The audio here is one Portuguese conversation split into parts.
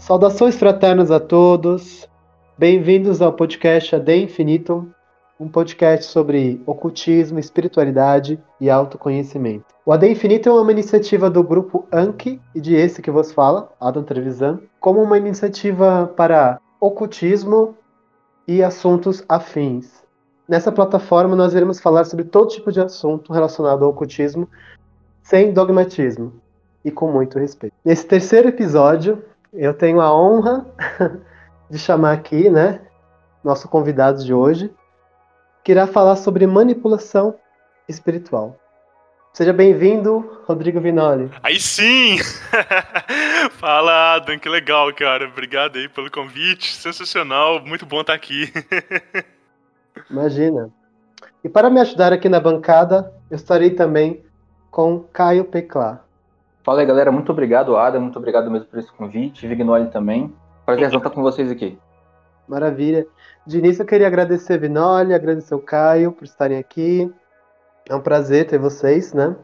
Saudações fraternas a todos. Bem-vindos ao podcast Ade Infinitum, um podcast sobre ocultismo, espiritualidade e autoconhecimento. O Ade Infinitum é uma iniciativa do grupo Anki e de esse que vos fala, Adam Trevisan, como uma iniciativa para ocultismo e assuntos afins. Nessa plataforma nós iremos falar sobre todo tipo de assunto relacionado ao ocultismo, sem dogmatismo e com muito respeito. Nesse terceiro episódio, eu tenho a honra de chamar aqui, né, nosso convidado de hoje, que irá falar sobre manipulação espiritual. Seja bem-vindo, Rodrigo Vinoli. Aí sim! Fala, Adam, que legal, cara. Obrigado aí pelo convite. Sensacional, muito bom estar aqui. Imagina. E para me ajudar aqui na bancada, eu estarei também com Caio Peclá. Fala aí, galera. Muito obrigado, Adam. Muito obrigado mesmo por esse convite. Vignoli também. Prazer estar com vocês aqui. Maravilha. De início, eu queria agradecer a Vinoli, agradecer o Caio por estarem aqui. É um prazer ter vocês, né?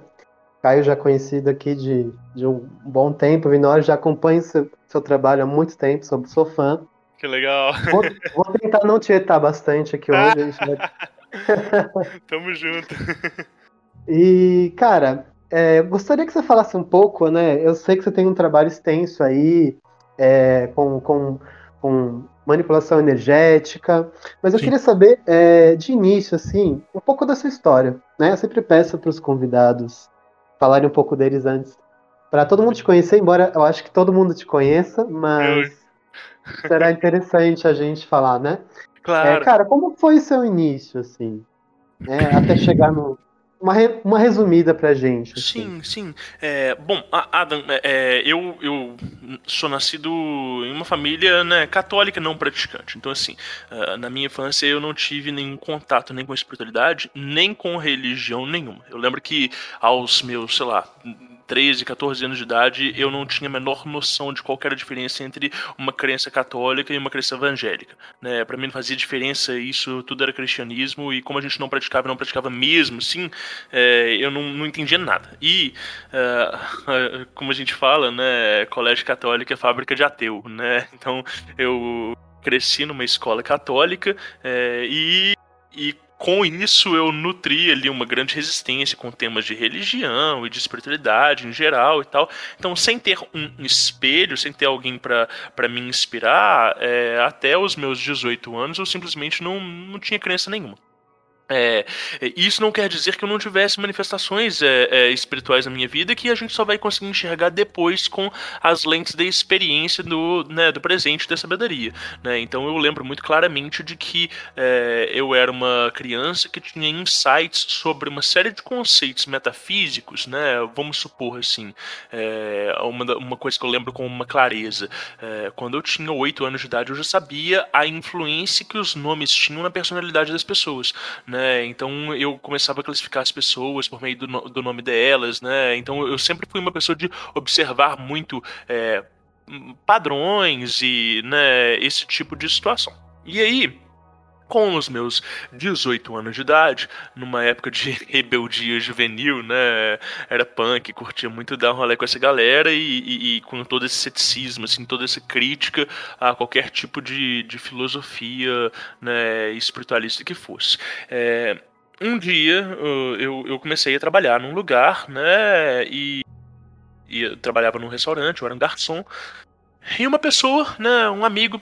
Caio já conhecido aqui de, de um bom tempo. Vinoli já acompanha seu, seu trabalho há muito tempo, sou, sou fã. Que legal. Vou, vou tentar não tietar bastante aqui hoje. Vai... Tamo junto. E, cara, é, gostaria que você falasse um pouco, né? Eu sei que você tem um trabalho extenso aí é, com, com, com, manipulação energética, mas eu Sim. queria saber, é, de início, assim, um pouco da sua história, né? Eu sempre peço para os convidados falarem um pouco deles antes, para todo mundo te conhecer, embora eu acho que todo mundo te conheça, mas eu... será interessante a gente falar, né? Claro. É, cara, como foi seu início, assim, né? até chegar no, uma, re, uma resumida pra gente. Assim. Sim, sim. É, bom, Adam, é, é, eu, eu sou nascido em uma família né, católica não praticante. Então, assim, uh, na minha infância eu não tive nenhum contato nem com espiritualidade, nem com religião nenhuma. Eu lembro que aos meus, sei lá, 13, 14 anos de idade, eu não tinha a menor noção de qual era a diferença entre uma crença católica e uma crença evangélica. Né? Para mim não fazia diferença, isso tudo era cristianismo, e como a gente não praticava, não praticava mesmo, sim, é, eu não, não entendia nada. E, é, como a gente fala, né, colégio católico é fábrica de ateu, né? Então eu cresci numa escola católica é, e, e com isso eu nutri ali uma grande resistência com temas de religião e de espiritualidade em geral e tal. Então, sem ter um espelho, sem ter alguém para me inspirar, é, até os meus 18 anos eu simplesmente não, não tinha crença nenhuma. É, isso não quer dizer que eu não tivesse manifestações é, é, espirituais na minha vida que a gente só vai conseguir enxergar depois com as lentes da experiência do, né, do presente da sabedoria. Né? Então eu lembro muito claramente de que é, eu era uma criança que tinha insights sobre uma série de conceitos metafísicos, né? vamos supor assim, é, uma, uma coisa que eu lembro com uma clareza. É, quando eu tinha oito anos de idade, eu já sabia a influência que os nomes tinham na personalidade das pessoas. Né? Né? Então eu começava a classificar as pessoas por meio do, do nome delas, né? Então eu sempre fui uma pessoa de observar muito é, padrões e né, esse tipo de situação. E aí, com os meus 18 anos de idade, numa época de rebeldia juvenil, né? Era punk, curtia muito dar um rolê com essa galera e, e, e, com todo esse ceticismo, assim, toda essa crítica a qualquer tipo de, de filosofia né, espiritualista que fosse. É, um dia eu, eu comecei a trabalhar num lugar, né? E, e eu trabalhava num restaurante, eu era um garçom. E uma pessoa, né, um amigo,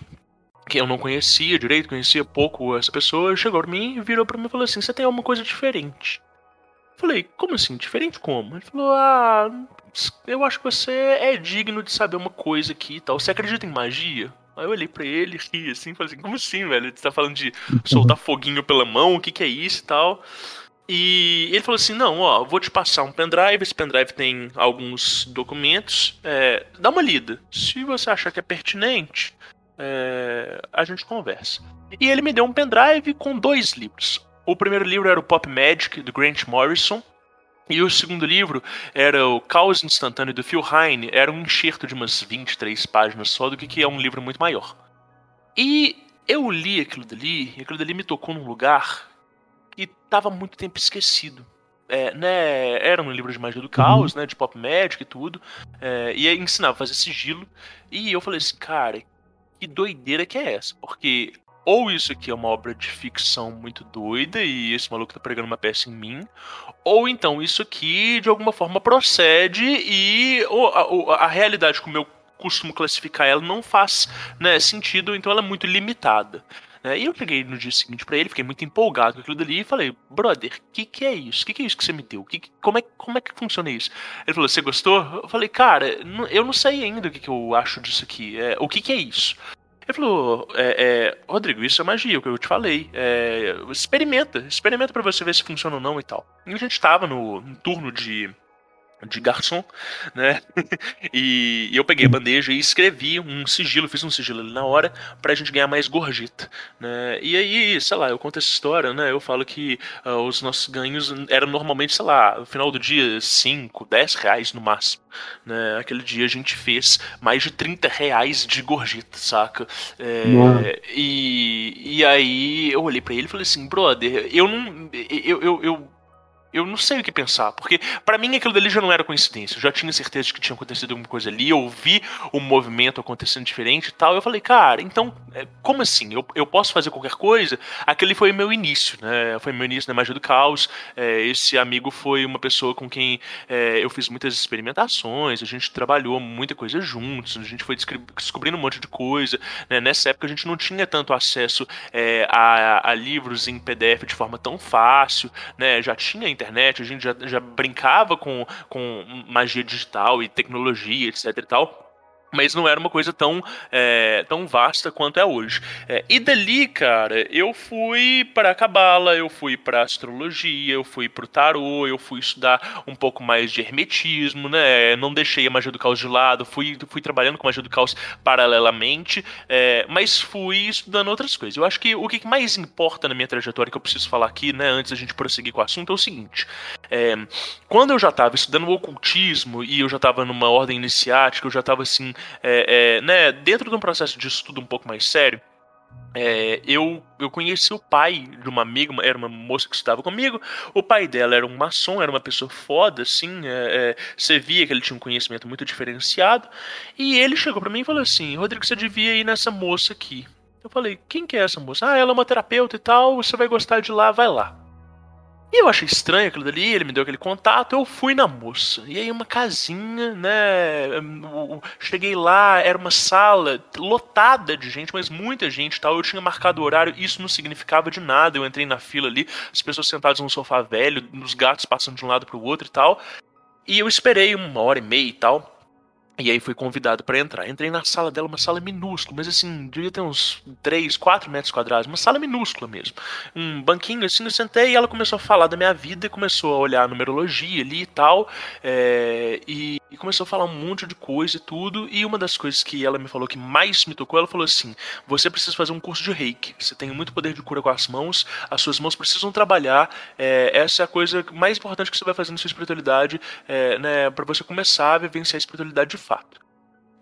que eu não conhecia direito, conhecia pouco essa pessoa, chegou pra mim e virou pra mim e falou assim: Você tem alguma coisa diferente? Falei, como assim? Diferente como? Ele falou: Ah, eu acho que você é digno de saber uma coisa aqui e tal. Você acredita em magia? Aí eu olhei pra ele, ri assim, falei assim: Como assim, velho? Você tá falando de soltar foguinho pela mão? O que, que é isso e tal? E ele falou assim: Não, ó, vou te passar um pendrive. Esse pendrive tem alguns documentos. É, dá uma lida. Se você achar que é pertinente, é, a gente conversa. E ele me deu um pendrive com dois livros. O primeiro livro era o Pop Magic, do Grant Morrison. E o segundo livro era o Caos Instantâneo, do Phil Hine. Era um enxerto de umas 23 páginas só, do que, que é um livro muito maior. E eu li aquilo dali, e aquilo dali me tocou num lugar que estava muito tempo esquecido. é, né, era um livro de magia do caos, uhum. né, de pop magic e tudo, é, e ensinava a fazer sigilo, e eu falei assim, cara, que doideira que é essa? Porque ou isso aqui é uma obra de ficção muito doida e esse maluco tá pregando uma peça em mim, ou então isso aqui de alguma forma procede e a, a, a realidade como eu costumo classificar ela não faz né, sentido, então ela é muito limitada. Né? E eu cheguei no dia seguinte para ele, fiquei muito empolgado com aquilo dali e falei, brother, o que, que é isso? O que, que é isso que você me deu? Que, como, é, como é que funciona isso? Ele falou, você gostou? Eu falei, cara, eu não sei ainda o que, que eu acho disso aqui. É, o que, que é isso? Ele falou, é, é, Rodrigo, isso é magia, o que eu te falei. É, experimenta, experimenta para você ver se funciona ou não e tal. E a gente tava no, no turno de de garçom, né? e, eu peguei a bandeja e escrevi um sigilo, fiz um sigilo ali na hora pra gente ganhar mais gorjeta, né? E aí, sei lá, eu conto essa história, né? Eu falo que uh, os nossos ganhos eram normalmente, sei lá, no final do dia 5, 10 reais no máximo, né? Aquele dia a gente fez mais de 30 reais de gorjeta, saca? É, e, e aí eu olhei para ele e falei assim, brother, eu não. eu, eu, eu eu não sei o que pensar, porque para mim aquilo dali já não era coincidência. Eu já tinha certeza de que tinha acontecido alguma coisa ali, eu vi o movimento acontecendo diferente e tal. Eu falei, cara, então, é, como assim? Eu, eu posso fazer qualquer coisa? Aquele foi meu início, né? Foi meu início na magia do caos. É, esse amigo foi uma pessoa com quem é, eu fiz muitas experimentações, a gente trabalhou muita coisa juntos, a gente foi descobrindo um monte de coisa. Né? Nessa época a gente não tinha tanto acesso é, a, a livros em PDF de forma tão fácil, né? Já tinha internet internet, a gente já, já brincava com, com magia digital e tecnologia, etc e tal mas não era uma coisa tão, é, tão vasta quanto é hoje. É, e dali, cara, eu fui para a cabala, eu fui para astrologia, eu fui para o tarô, eu fui estudar um pouco mais de hermetismo, né? Não deixei a magia do caos de lado, fui, fui trabalhando com a magia do caos paralelamente, é, mas fui estudando outras coisas. Eu acho que o que mais importa na minha trajetória que eu preciso falar aqui, né, antes da gente prosseguir com o assunto, é o seguinte: é, quando eu já estava estudando o ocultismo e eu já estava numa ordem iniciática, eu já estava assim é, é, né, dentro de um processo de estudo um pouco mais sério, é, eu, eu conheci o pai de uma amiga, era uma moça que estudava comigo. O pai dela era um maçom, era uma pessoa foda, assim. É, é, você via que ele tinha um conhecimento muito diferenciado. E ele chegou para mim e falou assim: Rodrigo, você devia ir nessa moça aqui. Eu falei: Quem que é essa moça? Ah, ela é uma terapeuta e tal. Você vai gostar de lá, vai lá. E eu achei estranho aquilo dali, ele me deu aquele contato, eu fui na moça. E aí uma casinha, né? Cheguei lá, era uma sala lotada de gente, mas muita gente tal. Eu tinha marcado o horário, isso não significava de nada. Eu entrei na fila ali, as pessoas sentadas num sofá velho, os gatos passando de um lado para o outro e tal. E eu esperei uma hora e meia e tal. E aí fui convidado para entrar. Entrei na sala dela, uma sala minúscula, mas assim, devia ter uns 3, 4 metros quadrados, uma sala minúscula mesmo. Um banquinho assim, eu sentei e ela começou a falar da minha vida, começou a olhar a numerologia ali e tal, é, e, e, começou a falar um monte de coisa e tudo. E uma das coisas que ela me falou que mais me tocou, ela falou assim: você precisa fazer um curso de reiki. Você tem muito poder de cura com as mãos, as suas mãos precisam trabalhar. É, essa é a coisa mais importante que você vai fazer na sua espiritualidade, é, né, para você começar a vivenciar a espiritualidade de fato.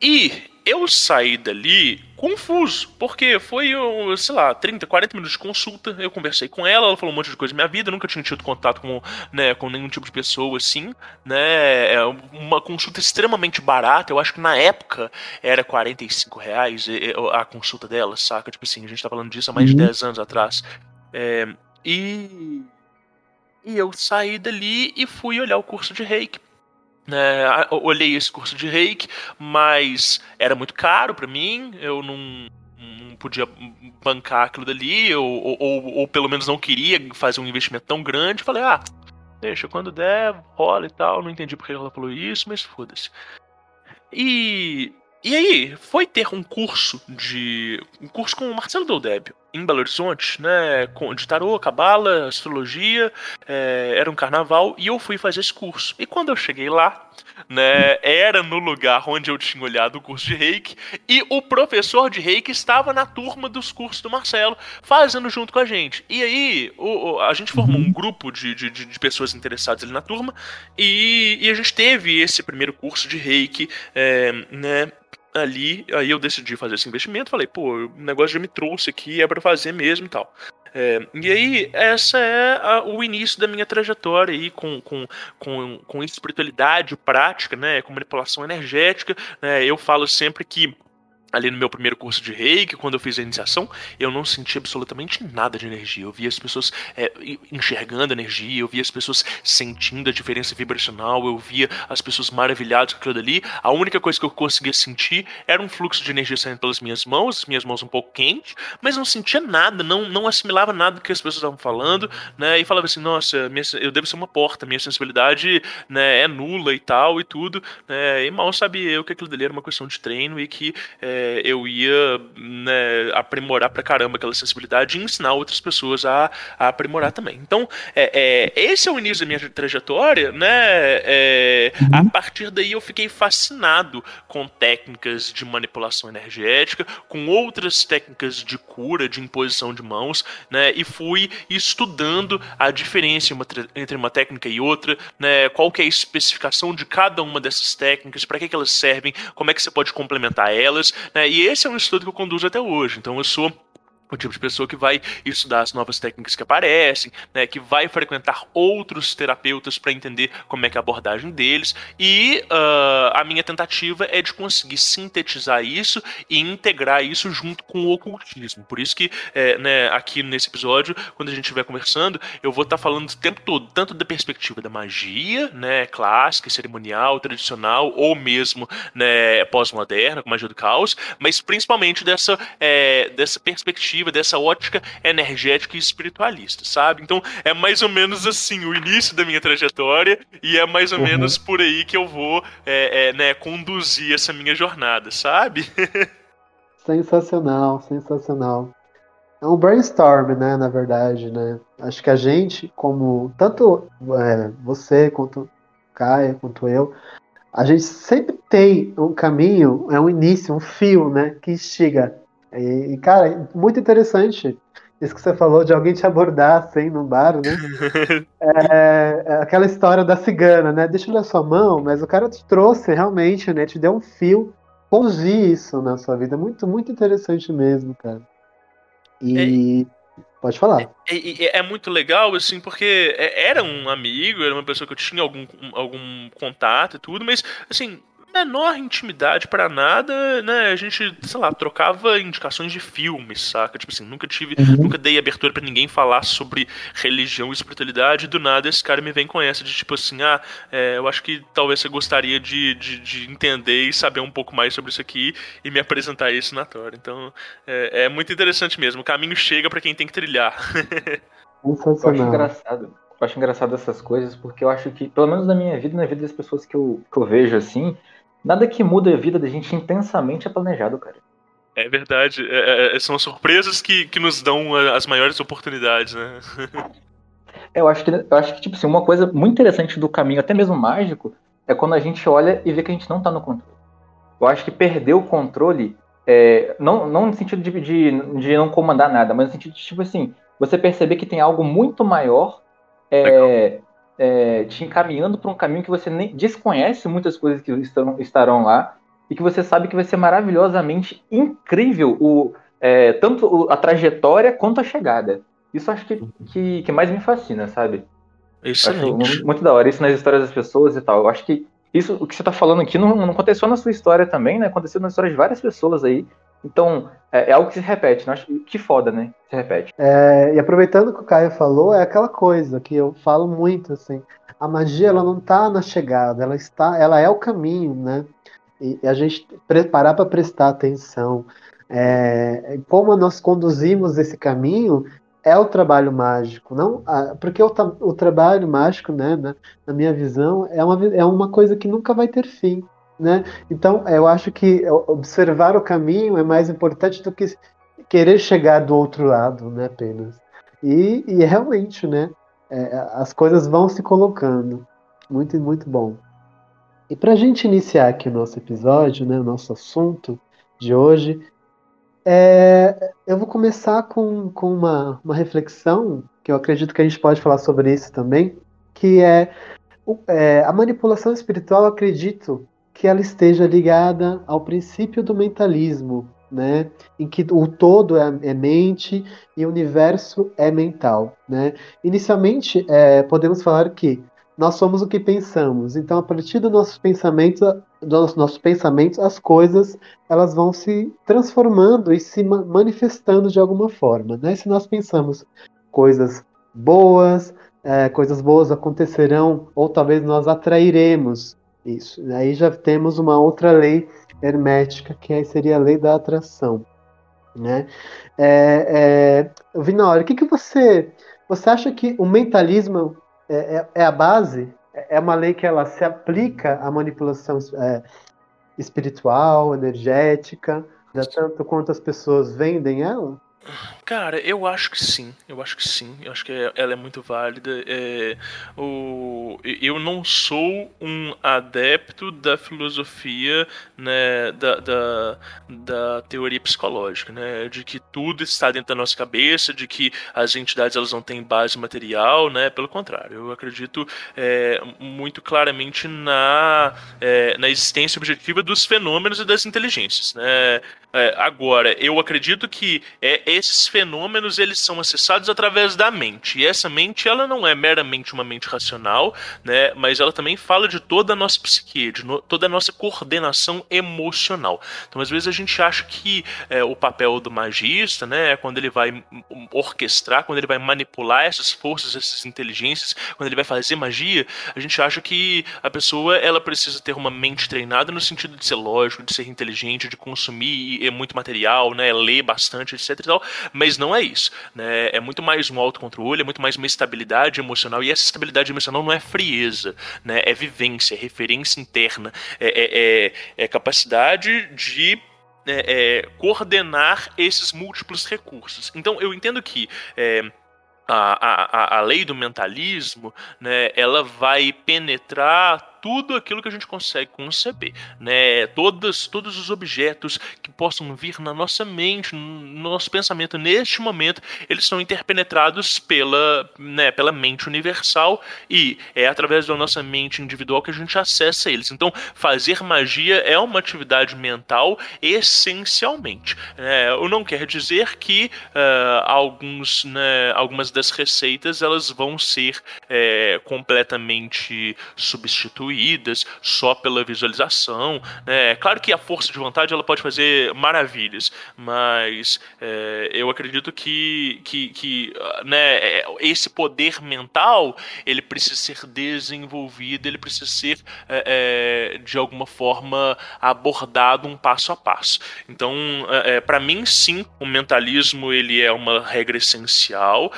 E eu saí dali confuso, porque foi, sei lá, 30, 40 minutos de consulta. Eu conversei com ela, ela falou um monte de coisa da minha vida, nunca tinha tido contato com, né, com nenhum tipo de pessoa assim, né? É uma consulta extremamente barata, eu acho que na época era 45 reais a consulta dela, saca? Tipo assim, a gente tá falando disso há mais uhum. de 10 anos atrás. É, e. E eu saí dali e fui olhar o curso de reiki é, olhei esse curso de reiki, mas era muito caro para mim, eu não, não, podia bancar aquilo dali, ou, ou, ou, pelo menos não queria fazer um investimento tão grande. Falei, ah, deixa, quando der, rola e tal. Não entendi porque ela falou isso, mas foda-se. E e aí, foi ter um curso de. um curso com o Marcelo Deldébio, em Belo Horizonte, né? De tarô, cabala, astrologia, é, era um carnaval, e eu fui fazer esse curso. E quando eu cheguei lá, né, era no lugar onde eu tinha olhado o curso de reiki, e o professor de reiki estava na turma dos cursos do Marcelo, fazendo junto com a gente. E aí, o, a gente formou um grupo de, de, de pessoas interessadas ali na turma, e, e, a gente teve esse primeiro curso de reiki, é, né? Ali, aí eu decidi fazer esse investimento, falei, pô, o negócio já me trouxe aqui, é para fazer mesmo e tal. É, e aí, essa é a, o início da minha trajetória aí com, com, com, com espiritualidade prática, né, com manipulação energética. Né, eu falo sempre que ali no meu primeiro curso de reiki, quando eu fiz a iniciação, eu não senti absolutamente nada de energia. Eu via as pessoas é, enxergando energia, eu via as pessoas sentindo a diferença vibracional, eu via as pessoas maravilhadas com aquilo dali. A única coisa que eu conseguia sentir era um fluxo de energia saindo pelas minhas mãos, as minhas mãos um pouco quentes, mas não sentia nada, não, não assimilava nada do que as pessoas estavam falando, né? E falava assim, nossa, minha, eu devo ser uma porta, minha sensibilidade né, é nula e tal e tudo, né? E mal sabia eu que aquilo dali era uma questão de treino e que é, eu ia né, aprimorar pra caramba aquela sensibilidade e ensinar outras pessoas a, a aprimorar também. Então, é, é, esse é o início da minha trajetória, né? É, uhum. A partir daí eu fiquei fascinado com técnicas de manipulação energética, com outras técnicas de cura, de imposição de mãos, né? E fui estudando a diferença entre uma técnica e outra, né? Qual que é a especificação de cada uma dessas técnicas, para que, que elas servem, como é que você pode complementar elas, né? E esse é um estudo que eu conduzo até hoje. Então eu sou o tipo de pessoa que vai estudar as novas técnicas que aparecem, né, que vai frequentar outros terapeutas para entender como é que é a abordagem deles, e uh, a minha tentativa é de conseguir sintetizar isso e integrar isso junto com o ocultismo. Por isso que é, né, aqui nesse episódio, quando a gente estiver conversando, eu vou estar tá falando o tempo todo, tanto da perspectiva da magia, né, clássica, cerimonial, tradicional, ou mesmo né, pós-moderna, com magia do caos, mas principalmente dessa, é, dessa perspectiva perspectiva, dessa ótica energética e espiritualista, sabe? Então é mais ou menos assim o início da minha trajetória e é mais ou uhum. menos por aí que eu vou é, é, né, conduzir essa minha jornada, sabe? sensacional, sensacional. É um brainstorm, né, na verdade, né? Acho que a gente, como tanto é, você quanto Caia, quanto eu, a gente sempre tem um caminho, é um início, um fio, né, que instiga e, cara, muito interessante isso que você falou de alguém te abordar assim num bar, né? é, é aquela história da cigana, né? Deixa eu ler sua mão, mas o cara te trouxe realmente, né? Te deu um fio, conduzir isso na sua vida. Muito, muito interessante mesmo, cara. E. É... Pode falar. É, é, é, muito legal, assim, porque é, era um amigo, era uma pessoa que eu tinha algum, algum contato e tudo, mas, assim, menor intimidade para nada, né? A gente, sei lá, trocava indicações de filmes, saca? Tipo assim, nunca tive, uhum. nunca dei abertura para ninguém falar sobre religião e espiritualidade. E do nada esse cara me vem com essa de tipo assim, ah, é, eu acho que talvez você gostaria de, de, de, entender e saber um pouco mais sobre isso aqui e me apresentar isso na Tora. Então, é, é muito interessante mesmo. O caminho chega para quem tem que trilhar. eu acho engraçado. Eu acho engraçado essas coisas porque eu acho que, pelo menos na minha vida, na vida das pessoas que eu, que eu vejo assim, Nada que muda a vida da gente intensamente é planejado, cara. É verdade. É, é, é são surpresas que, que nos dão as maiores oportunidades, né? eu acho que, eu acho que tipo assim, uma coisa muito interessante do caminho, até mesmo mágico, é quando a gente olha e vê que a gente não tá no controle. Eu acho que perder o controle, é, não, não no sentido de, de, de, não comandar nada, mas no sentido de, tipo assim, você perceber que tem algo muito maior é, é, te encaminhando para um caminho que você nem desconhece muitas coisas que estão, estarão lá e que você sabe que vai ser maravilhosamente incrível o, é, tanto a trajetória quanto a chegada. Isso acho que, que, que mais me fascina, sabe? Excelente. Muito da hora isso nas histórias das pessoas e tal. Eu acho que isso, o que você está falando aqui não, não aconteceu na sua história também, né? Aconteceu na história de várias pessoas aí. Então, é, é algo que se repete, né? Acho que foda, né? Se repete. É, e aproveitando o que o Caio falou, é aquela coisa que eu falo muito, assim. A magia, ela não está na chegada, ela está, ela é o caminho, né? E, e a gente preparar para prestar atenção. É, como nós conduzimos esse caminho é o trabalho mágico, não? Porque o, o trabalho mágico, né, na, na minha visão, é uma, é uma coisa que nunca vai ter fim. Né? Então, eu acho que observar o caminho é mais importante do que querer chegar do outro lado, né, apenas. E, e realmente, né, é, as coisas vão se colocando. Muito, muito bom. E para a gente iniciar aqui o nosso episódio, né, o nosso assunto de hoje, é, eu vou começar com, com uma, uma reflexão, que eu acredito que a gente pode falar sobre isso também, que é, é a manipulação espiritual, acredito que ela esteja ligada ao princípio do mentalismo, né? Em que o todo é, é mente e o universo é mental, né? Inicialmente, é, podemos falar que nós somos o que pensamos. Então, a partir dos nossos pensamentos, dos nossos pensamentos, as coisas elas vão se transformando e se manifestando de alguma forma, né? Se nós pensamos coisas boas, é, coisas boas acontecerão, ou talvez nós atrairemos isso. Aí já temos uma outra lei hermética, que seria a lei da atração. Né? É, é, Vinório, o que, que você. Você acha que o mentalismo é, é, é, a base? É uma lei que ela se aplica à manipulação é, espiritual, energética, tanto quanto as pessoas vendem ela? Cara, eu acho que sim. Eu acho que sim. Eu acho que é, ela é muito válida. É, o, eu não sou um adepto da filosofia, né, da, da, da, teoria psicológica, né, de que tudo está dentro da nossa cabeça, de que as entidades elas não têm base material, né. Pelo contrário, eu acredito é, muito claramente na, é, na existência objetiva dos fenômenos e das inteligências, né. É, agora, eu acredito que é, esses fenômenos eles são acessados através da mente. E essa mente ela não é meramente uma mente racional, né, mas ela também fala de toda a nossa psique, de no, toda a nossa coordenação emocional. Então, às vezes a gente acha que é, o papel do magista, né, é quando ele vai orquestrar, quando ele vai manipular essas forças, essas inteligências, quando ele vai fazer magia, a gente acha que a pessoa ela precisa ter uma mente treinada no sentido de ser lógico, de ser inteligente, de consumir é muito material, né, ler bastante, etc e tal, mas não é isso, né, é muito mais um autocontrole, é muito mais uma estabilidade emocional, e essa estabilidade emocional não é frieza, né, é vivência, é referência interna, é, é, é, é capacidade de é, é, coordenar esses múltiplos recursos. Então eu entendo que é, a, a, a lei do mentalismo, né, ela vai penetrar tudo aquilo que a gente consegue conceber, né? Todos, todos os objetos que possam vir na nossa mente, no nosso pensamento neste momento, eles são interpenetrados pela, né, pela mente universal e é através da nossa mente individual que a gente acessa eles. Então, fazer magia é uma atividade mental essencialmente. É, não quer dizer que uh, alguns, né, algumas das receitas elas vão ser é, completamente substituídas só pela visualização. Né? É claro que a força de vontade ela pode fazer maravilhas, mas é, eu acredito que, que, que né, é, esse poder mental ele precisa ser desenvolvido, ele precisa ser é, é de alguma forma abordado um passo a passo. Então, é, é para mim, sim, o mentalismo ele é uma regra essencial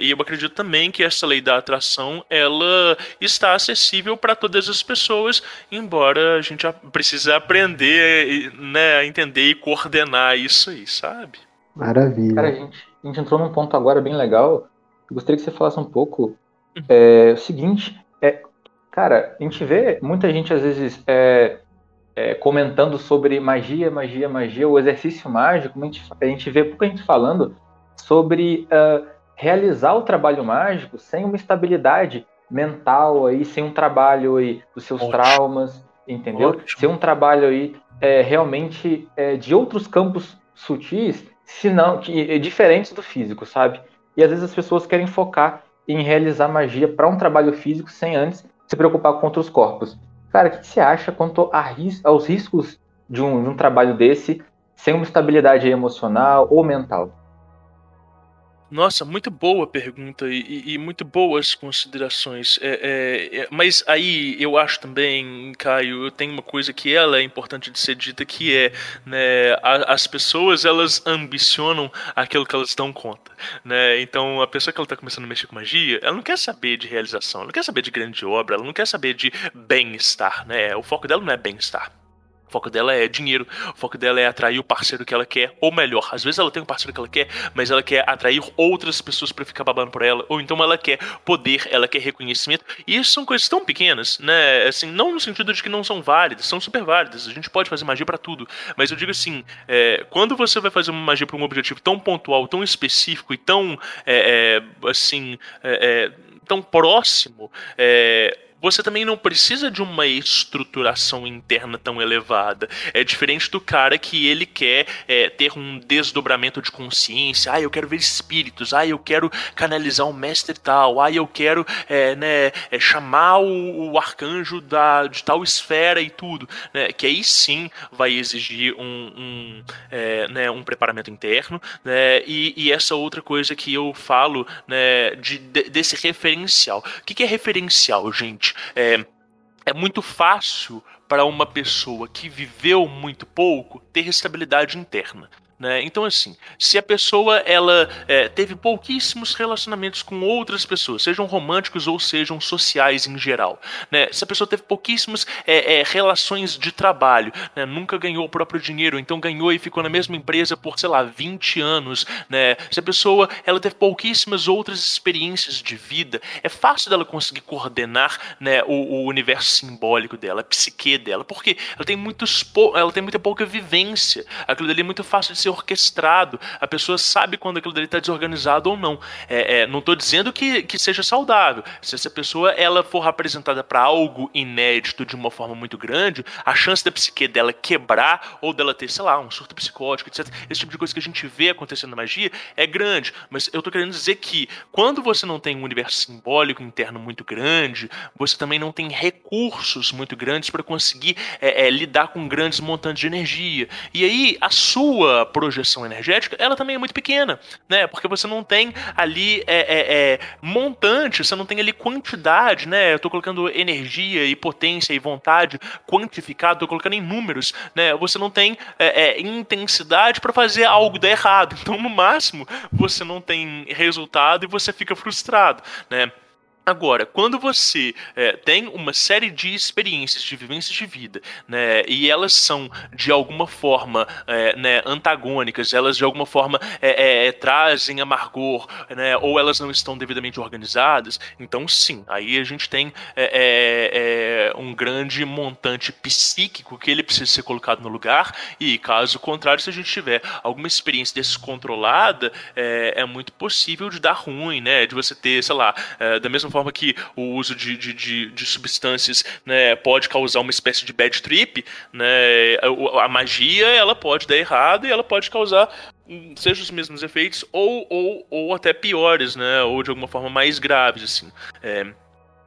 e eu acredito também que essa lei da atração ela está acessível para todas as pessoas, embora a gente precise aprender né, a entender e coordenar isso aí, sabe? Maravilha. Cara, a gente, a gente entrou num ponto agora bem legal. Eu gostaria que você falasse um pouco uhum. é, o seguinte, é, cara, a gente vê muita gente às vezes é, é, comentando sobre magia, magia, magia, o exercício mágico, a gente, a gente vê pouca gente falando sobre uh, realizar o trabalho mágico sem uma estabilidade mental aí, sem um trabalho aí dos seus Ótimo. traumas, entendeu? Ótimo. Sem um trabalho aí é, realmente é, de outros campos sutis, se não, que, é, diferentes do físico, sabe? E às vezes as pessoas querem focar em realizar magia para um trabalho físico sem antes se preocupar com outros corpos. Cara, o que você acha quanto ris aos riscos de um, de um trabalho desse sem uma estabilidade emocional ou mental? Nossa, muito boa pergunta e, e muito boas considerações. É, é, é, mas aí eu acho também, Caio, eu tenho uma coisa que ela é importante de ser dita, que é né, a, as pessoas elas ambicionam aquilo que elas dão conta. Né? Então a pessoa que ela está começando a mexer com magia, ela não quer saber de realização, ela não quer saber de grande obra, ela não quer saber de bem-estar. Né? O foco dela não é bem-estar. O foco dela é dinheiro, o foco dela é atrair o parceiro que ela quer, ou melhor, às vezes ela tem um parceiro que ela quer, mas ela quer atrair outras pessoas para ficar babando por ela, ou então ela quer poder, ela quer reconhecimento. E isso são coisas tão pequenas, né? Assim, não no sentido de que não são válidas, são super válidas. A gente pode fazer magia para tudo, mas eu digo assim, é, quando você vai fazer uma magia para um objetivo tão pontual, tão específico e tão, é, é, assim, é, é, tão próximo, é, você também não precisa de uma estruturação interna tão elevada. É diferente do cara que ele quer é, ter um desdobramento de consciência. Ah, eu quero ver espíritos. Ah, eu quero canalizar um mestre tal. Ah, eu quero é, né, é, chamar o, o, arcanjo da, de tal esfera e tudo. Né, que aí sim vai exigir um, um, é, né, um preparamento interno. Né, e, e, essa outra coisa que eu falo né, de, de desse referencial. O que, que é referencial, gente? É, é muito fácil para uma pessoa que viveu muito pouco ter estabilidade interna. Né? Então, assim, se a pessoa ela é, teve pouquíssimos relacionamentos com outras pessoas, sejam românticos ou sejam sociais em geral, né? se a pessoa teve pouquíssimas é, é, relações de trabalho, né? nunca ganhou o próprio dinheiro, então ganhou e ficou na mesma empresa por, sei lá, 20 anos, né? se a pessoa ela teve pouquíssimas outras experiências de vida, é fácil dela conseguir coordenar né, o, o universo simbólico dela, a psique dela, porque ela tem, muitos, ela tem muita pouca vivência, aquilo dali é muito fácil de ser orquestrado. A pessoa sabe quando aquilo dali está desorganizado ou não. É, é, não estou dizendo que, que seja saudável. Se essa pessoa ela for apresentada para algo inédito de uma forma muito grande, a chance da psique dela quebrar ou dela ter, sei lá, um surto psicótico, etc. Esse tipo de coisa que a gente vê acontecendo na magia é grande. Mas eu estou querendo dizer que quando você não tem um universo simbólico interno muito grande, você também não tem recursos muito grandes para conseguir é, é, lidar com grandes montantes de energia. E aí a sua projeção energética, ela também é muito pequena, né? Porque você não tem ali é, é, é, montante, você não tem ali quantidade, né? Eu estou colocando energia e potência e vontade quantificado, estou colocando em números, né? Você não tem é, é, intensidade para fazer algo dar errado. Então, no máximo, você não tem resultado e você fica frustrado, né? Agora, quando você é, tem uma série de experiências, de vivências de vida, né, e elas são de alguma forma é, né, antagônicas, elas de alguma forma é, trazem amargor, né, ou elas não estão devidamente organizadas, então sim, aí a gente tem um grande montante psíquico que ele precisa ser colocado no lugar, e caso contrário, se a gente tiver alguma experiência descontrolada, é, muito possível de dar ruim, né, de você ter, sei lá, da mesma forma que o uso de, de, de, de substâncias né, pode causar uma espécie de bad trip, né, a, a magia ela pode dar errado e ela pode causar hum, seja os mesmos efeitos ou, ou, ou até piores, né? Ou de alguma forma mais graves, assim. É,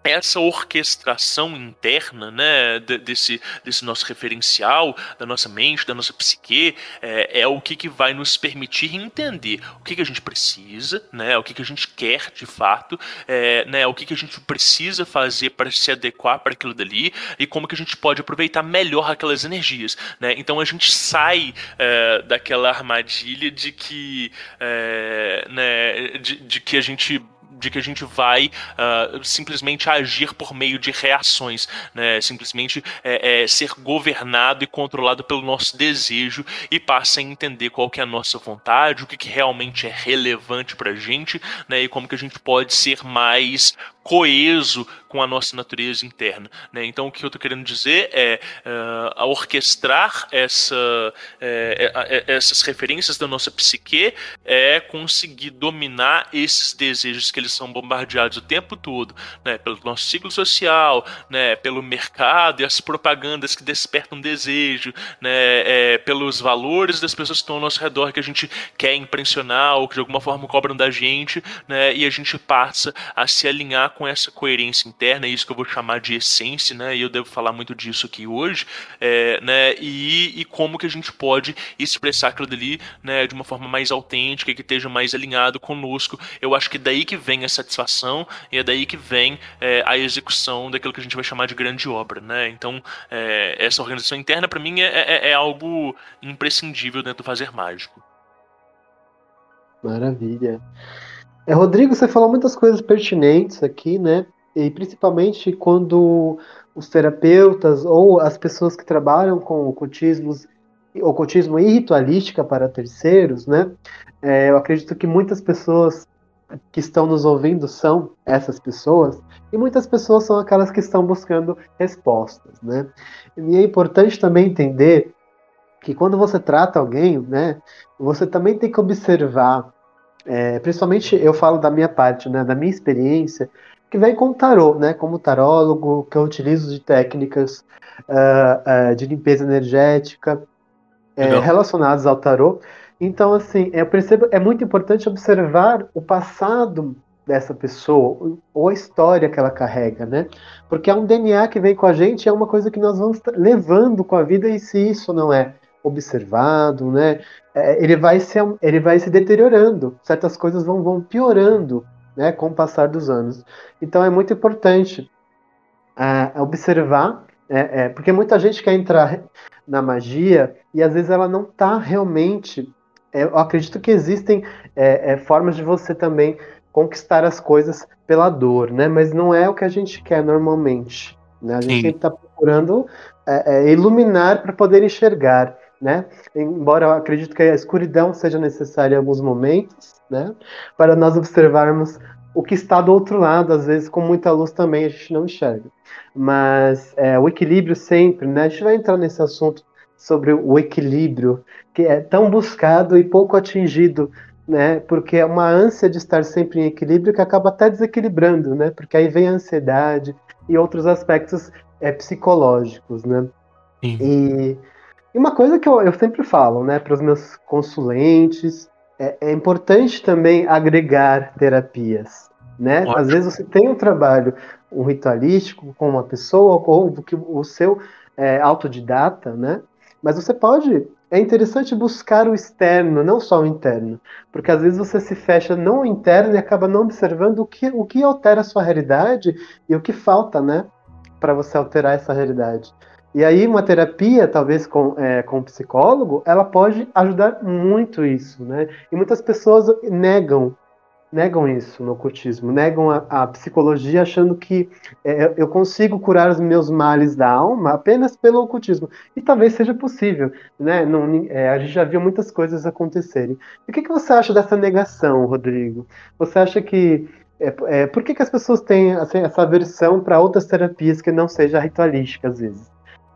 essa orquestração interna, né, desse, desse nosso referencial, da nossa mente, da nossa psique, é, é o que, que vai nos permitir entender o que, que a gente precisa, né, o que, que a gente quer de fato, é, né, o que, que a gente precisa fazer para se adequar para aquilo dali e como que a gente pode aproveitar melhor aquelas energias. Né? Então a gente sai é, daquela armadilha de que, é, né, de, de que a gente de que a gente vai uh, simplesmente agir por meio de reações, né? simplesmente é, é, ser governado e controlado pelo nosso desejo e passa a entender qual que é a nossa vontade, o que, que realmente é relevante para a gente né? e como que a gente pode ser mais coeso com a nossa natureza interna. Né? Então, o que eu estou querendo dizer é uh, orquestrar essa, é, é, essas referências da nossa psique é conseguir dominar esses desejos que eles são bombardeados o tempo todo, né? pelo nosso ciclo social, né? pelo mercado e as propagandas que despertam desejo, né? É, pelos valores das pessoas que estão ao nosso redor que a gente quer impressionar ou que de alguma forma cobram da gente, né? e a gente passa a se alinhar com essa coerência interna, é isso que eu vou chamar de essência, né? E eu devo falar muito disso aqui hoje, é, né? E, e como que a gente pode expressar aquilo dali, né? De uma forma mais autêntica, que esteja mais alinhado conosco. Eu acho que daí que vem a satisfação e é daí que vem é, a execução daquilo que a gente vai chamar de grande obra, né? Então, é, essa organização interna para mim é, é, é algo imprescindível dentro do fazer mágico. Maravilha. É, Rodrigo, você falou muitas coisas pertinentes aqui, né? E principalmente quando os terapeutas ou as pessoas que trabalham com ocultismos, ocultismo e ritualística para terceiros, né? É, eu acredito que muitas pessoas que estão nos ouvindo são essas pessoas e muitas pessoas são aquelas que estão buscando respostas, né? E é importante também entender que quando você trata alguém, né, você também tem que observar é, principalmente eu falo da minha parte, né, da minha experiência, que vem com o tarô, né? Como tarólogo, que eu utilizo de técnicas uh, uh, de limpeza energética é, relacionadas ao tarô. Então, assim, eu percebo é muito importante observar o passado dessa pessoa ou a história que ela carrega, né? Porque é um DNA que vem com a gente, é uma coisa que nós vamos levando com a vida e se isso não é observado, né? É, ele vai se ele vai se deteriorando, certas coisas vão, vão piorando, né? Com o passar dos anos. Então é muito importante uh, observar, é, é, porque muita gente quer entrar na magia e às vezes ela não está realmente. É, eu acredito que existem é, é, formas de você também conquistar as coisas pela dor, né? Mas não é o que a gente quer normalmente. Né? A gente está procurando é, é, iluminar para poder enxergar, né? Embora eu acredito que a escuridão seja necessária em alguns momentos, né? Para nós observarmos o que está do outro lado, às vezes com muita luz também a gente não enxerga. Mas é, o equilíbrio sempre, né? A gente vai entrar nesse assunto sobre o equilíbrio, que é tão buscado e pouco atingido né? Porque é uma ânsia de estar sempre em equilíbrio que acaba até desequilibrando, né? Porque aí vem a ansiedade e outros aspectos é, psicológicos, né? E, e, uma coisa que eu, eu sempre falo, né, para os meus consulentes, é, é, importante também agregar terapias, né? Ótimo. Às vezes você tem um trabalho, um ritualístico com uma pessoa ou que o seu é, autodidata, né? Mas você pode é interessante buscar o externo, não só o interno, porque às vezes você se fecha no interno e acaba não observando o que, o que altera a sua realidade e o que falta, né, para você alterar essa realidade. E aí uma terapia, talvez com, é, com um psicólogo, ela pode ajudar muito isso, né? E muitas pessoas negam negam isso no ocultismo, negam a, a psicologia achando que é, eu consigo curar os meus males da alma apenas pelo ocultismo. E talvez seja possível, né? Não, é, a gente já viu muitas coisas acontecerem. E o que, que você acha dessa negação, Rodrigo? Você acha que é, é, por que, que as pessoas têm assim, essa aversão para outras terapias que não seja ritualística às vezes?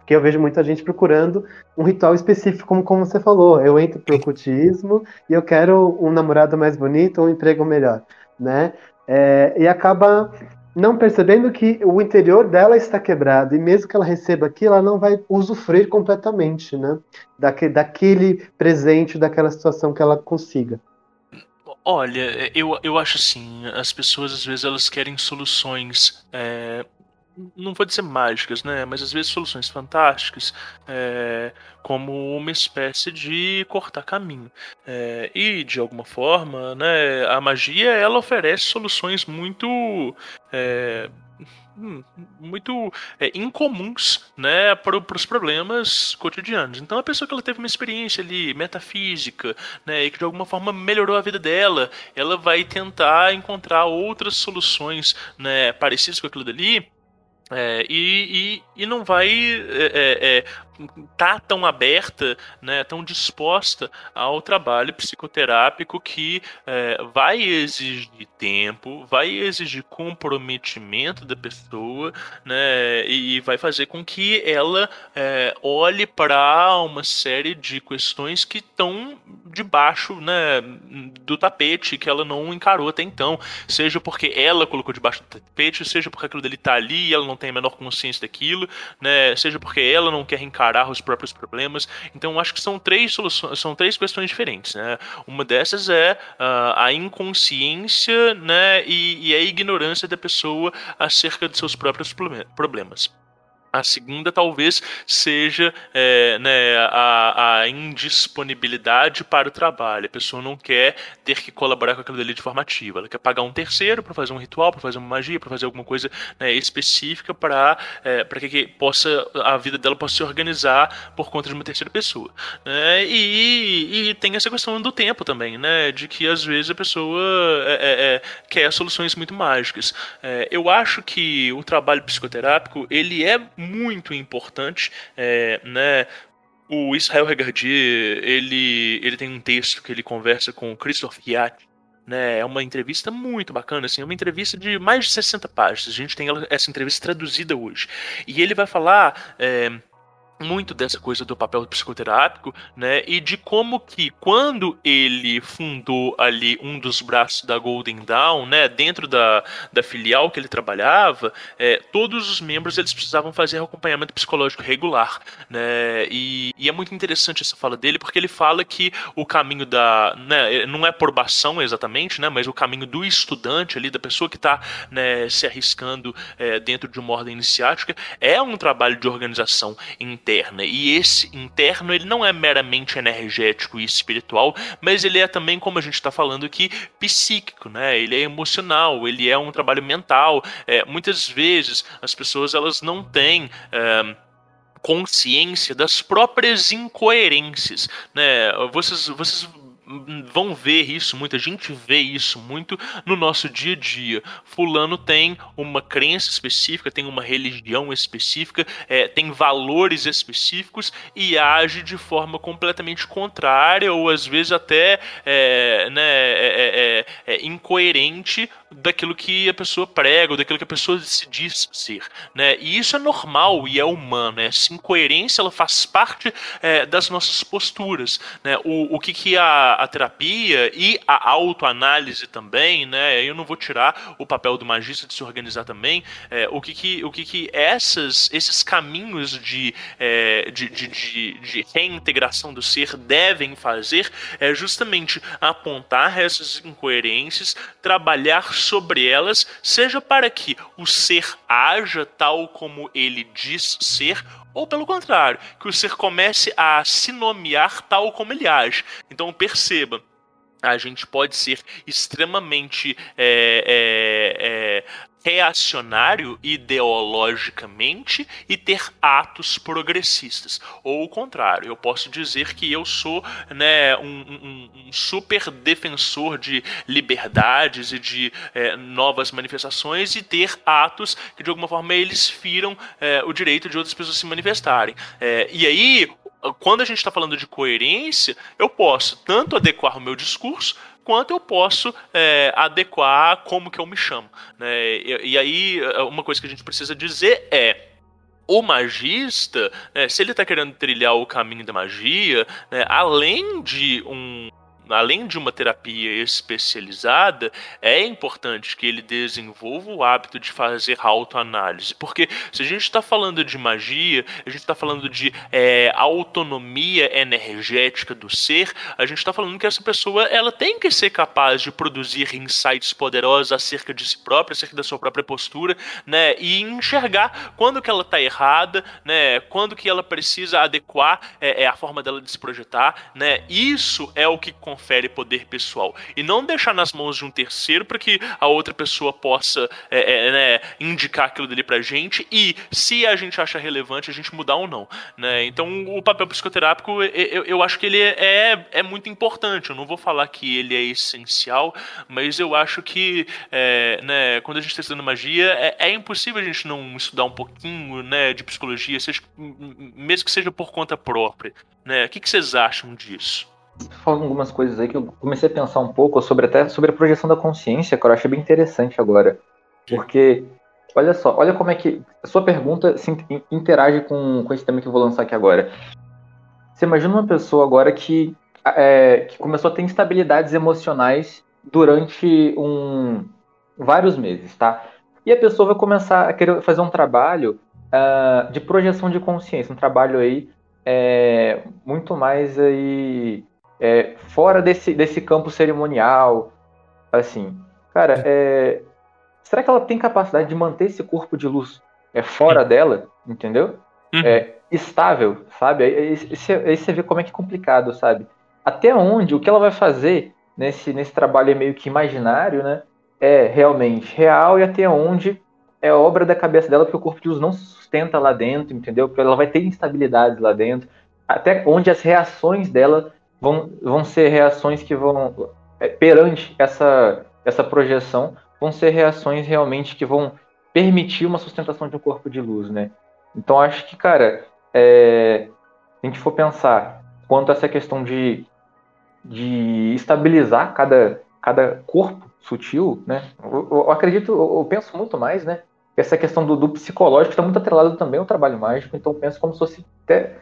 Porque eu vejo muita gente procurando um ritual específico, como, como você falou. Eu entro pro ocultismo e eu quero um namorado mais bonito, um emprego melhor, né? É, e acaba não percebendo que o interior dela está quebrado e mesmo que ela receba aquilo, ela não vai usufruir completamente, né? Daque, daquele presente, daquela situação que ela consiga. Olha, eu, eu acho assim, as pessoas às vezes elas querem soluções é, não vou dizer mágicas, né? Mas às vezes soluções fantásticas, é, como uma espécie de cortar caminho. É, e de alguma forma, né? A magia ela oferece soluções muito é, hum, muito é, incomuns né, para os problemas cotidianos. Então, a pessoa que ela teve uma experiência ali metafísica né, e que de alguma forma melhorou a vida dela, ela vai tentar encontrar outras soluções né, parecidas com aquilo dali é, e, e, e, não vai é, é, é tá tão aberta, né, tão disposta ao trabalho psicoterápico que é, vai exigir tempo, vai exigir comprometimento da pessoa, né, e vai fazer com que ela é, olhe para uma série de questões que estão debaixo, né, do tapete que ela não encarou até então, seja porque ela colocou debaixo do tapete, seja porque aquilo dele tá ali e ela não tem a menor consciência daquilo, né, seja porque ela não quer encarar encarar os próprios problemas. Então acho que são três soluções, são três questões diferentes. Né? Uma dessas é uh, a inconsciência né, e, e a ignorância da pessoa acerca de seus próprios problemas. A segunda talvez seja é, né, a, a, indisponibilidade para o trabalho. A pessoa não quer ter que colaborar com aquilo dali de forma ativa. Ela quer pagar um terceiro para fazer um ritual, para fazer uma magia, para fazer alguma coisa né, específica para é, que, que, possa a vida dela possa se organizar por conta de uma terceira pessoa. Né? E, e, tem essa questão do tempo também, né? De que às vezes a pessoa é, é, é quer soluções muito mágicas. É, eu acho que o trabalho psicoterápico ele é muito importante, é, né? O Israel Regardier, ele, ele tem um texto que ele conversa com o Christoph Yacht, né? É uma entrevista muito bacana, assim, é uma entrevista de mais de 60 páginas. A gente tem essa entrevista traduzida hoje. E ele vai falar é, muito dessa coisa do papel psicoterápico, né? E de como que quando ele fundou ali um dos braços da Golden Dawn, né? Dentro da, da filial que ele trabalhava, é, todos os membros eles precisavam fazer acompanhamento psicológico regular, né? E, e, é muito interessante essa fala dele porque ele fala que o caminho da, né? Não é probação exatamente, né? Mas o caminho do estudante ali, da pessoa que está né, se arriscando é, dentro de uma ordem iniciática, é um trabalho de organização interna interna. E esse interno ele não é meramente energético e espiritual, mas ele é também, como a gente está falando aqui, psíquico, né? Ele é emocional, ele é um trabalho mental. É, muitas vezes as pessoas elas não têm é, consciência das próprias incoerências, né? Vocês, vocês vão ver isso, muita gente vê isso muito no nosso dia a dia. Fulano tem uma crença específica, tem uma religião específica, é, tem valores específicos e age de forma completamente contrária ou às vezes até é, né, é, é, é, é incoerente daquilo que a pessoa prega, ou daquilo que a pessoa se diz ser, né? E isso é normal e é humano, né? Essa incoerência ela faz parte é, das nossas posturas, né? O, o que, que a, a terapia e a autoanálise também, né? Eu não vou tirar o papel do magista de se organizar também, é, o que que, o que, que essas, esses caminhos de, é, de, de, de, de reintegração do ser devem fazer é justamente apontar essas incoerências, trabalhar sobre elas, seja para que o ser haja tal como ele diz ser, ou pelo contrário, que o ser comece a se nomear tal como ele age. Então perceba, a gente pode ser extremamente é, é, é, reacionário ideologicamente e ter atos progressistas. Ou o contrário, eu posso dizer que eu sou né, um, um, um super defensor de liberdades e de é, novas manifestações e ter atos que de alguma forma eles firam é, o direito de outras pessoas se manifestarem. É, e aí, quando a gente está falando de coerência, eu posso tanto adequar o meu discurso quanto eu posso é, adequar como que eu me chamo. Né? E, e aí, uma coisa que a gente precisa dizer é o magista, né, se ele está querendo trilhar o caminho da magia, né, além de um além de uma terapia especializada, é importante que ele desenvolva o hábito de fazer autoanálise. Porque se a gente está falando de magia, a gente está falando de é, autonomia energética do ser, a gente está falando que essa pessoa ela tem que ser capaz de produzir insights poderosos acerca de si própria, acerca da sua própria postura, né? E enxergar quando que ela está errada, né? Quando que ela precisa adequar é, é a forma dela de se projetar, né? Isso é o que confere poder pessoal. E não deixar nas mãos de um terceiro para que a outra pessoa possa é, é, né, indicar aquilo dele pra gente e, se a gente acha relevante, a gente mudar ou não. Né? Então, o papel psicoterápico, eu, eu acho que ele é, é muito importante. Eu não vou falar que ele é essencial, mas eu acho que é, né, quando a gente está estudando magia, é, é, impossível a gente não estudar um pouquinho né, de psicologia, seja, mesmo que seja por conta própria. Né? O que, que vocês acham disso? Falam algumas coisas aí que eu comecei a pensar um pouco sobre até sobre a projeção da consciência, que eu achei bem interessante agora. Porque, olha só, olha como é que a sua pergunta se interage com, com esse tema que eu vou lançar aqui agora. Você imagina uma pessoa agora que, é, que começou a ter instabilidades emocionais durante um, vários meses, tá? E a pessoa vai começar a querer fazer um trabalho uh, de projeção de consciência, um trabalho aí é, muito mais aí é, fora desse, desse campo cerimonial, assim, cara, é, será que ela tem capacidade de manter esse corpo de luz é, fora dela, entendeu? Uhum. É, estável, sabe? Aí, aí, aí, você vê como é que é complicado, sabe? Até onde, o que ela vai fazer nesse, nesse trabalho meio que imaginário, né? É realmente real e até onde é obra da cabeça dela, porque o corpo de luz não se sustenta lá dentro, entendeu? Porque ela vai ter instabilidades lá dentro. Até onde as reações dela vão, vão ser reações que vão, é, perante essa, essa projeção, vão ser reações realmente que vão permitir uma sustentação de um corpo de luz, né? Então acho que, cara, é, se a gente for pensar quanto a essa questão de, de estabilizar cada, cada corpo sutil, né? Eu, eu acredito, eu, eu penso muito mais, né? essa questão do, do psicológico está muito atrelado também ao trabalho mágico, então penso como se fosse até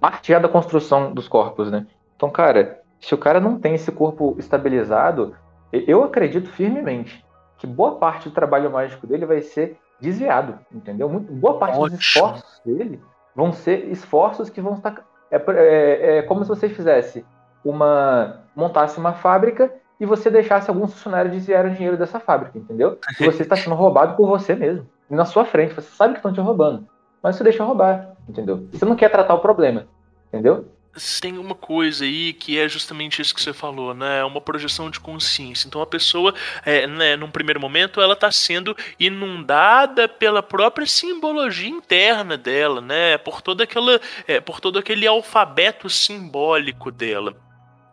parte da construção dos corpos, né? Então, cara, se o cara não tem esse corpo estabilizado, eu acredito firmemente que boa parte do trabalho mágico dele vai ser desviado, entendeu? Muito, boa parte Ótimo. dos esforços dele vão ser esforços que vão estar. É, é, é como se você fizesse uma. montasse uma fábrica e você deixasse alguns funcionários desviar o dinheiro dessa fábrica, entendeu? E você está sendo roubado por você mesmo. Na sua frente, você sabe que estão te roubando. Mas você deixa roubar, entendeu? Você não quer tratar o problema, entendeu? Tem uma coisa aí que é justamente isso que você falou, né? Uma projeção de consciência. Então a pessoa, é, né, num primeiro momento, ela está sendo inundada pela própria simbologia interna dela, né? Por toda aquela, é, por todo aquele alfabeto simbólico dela.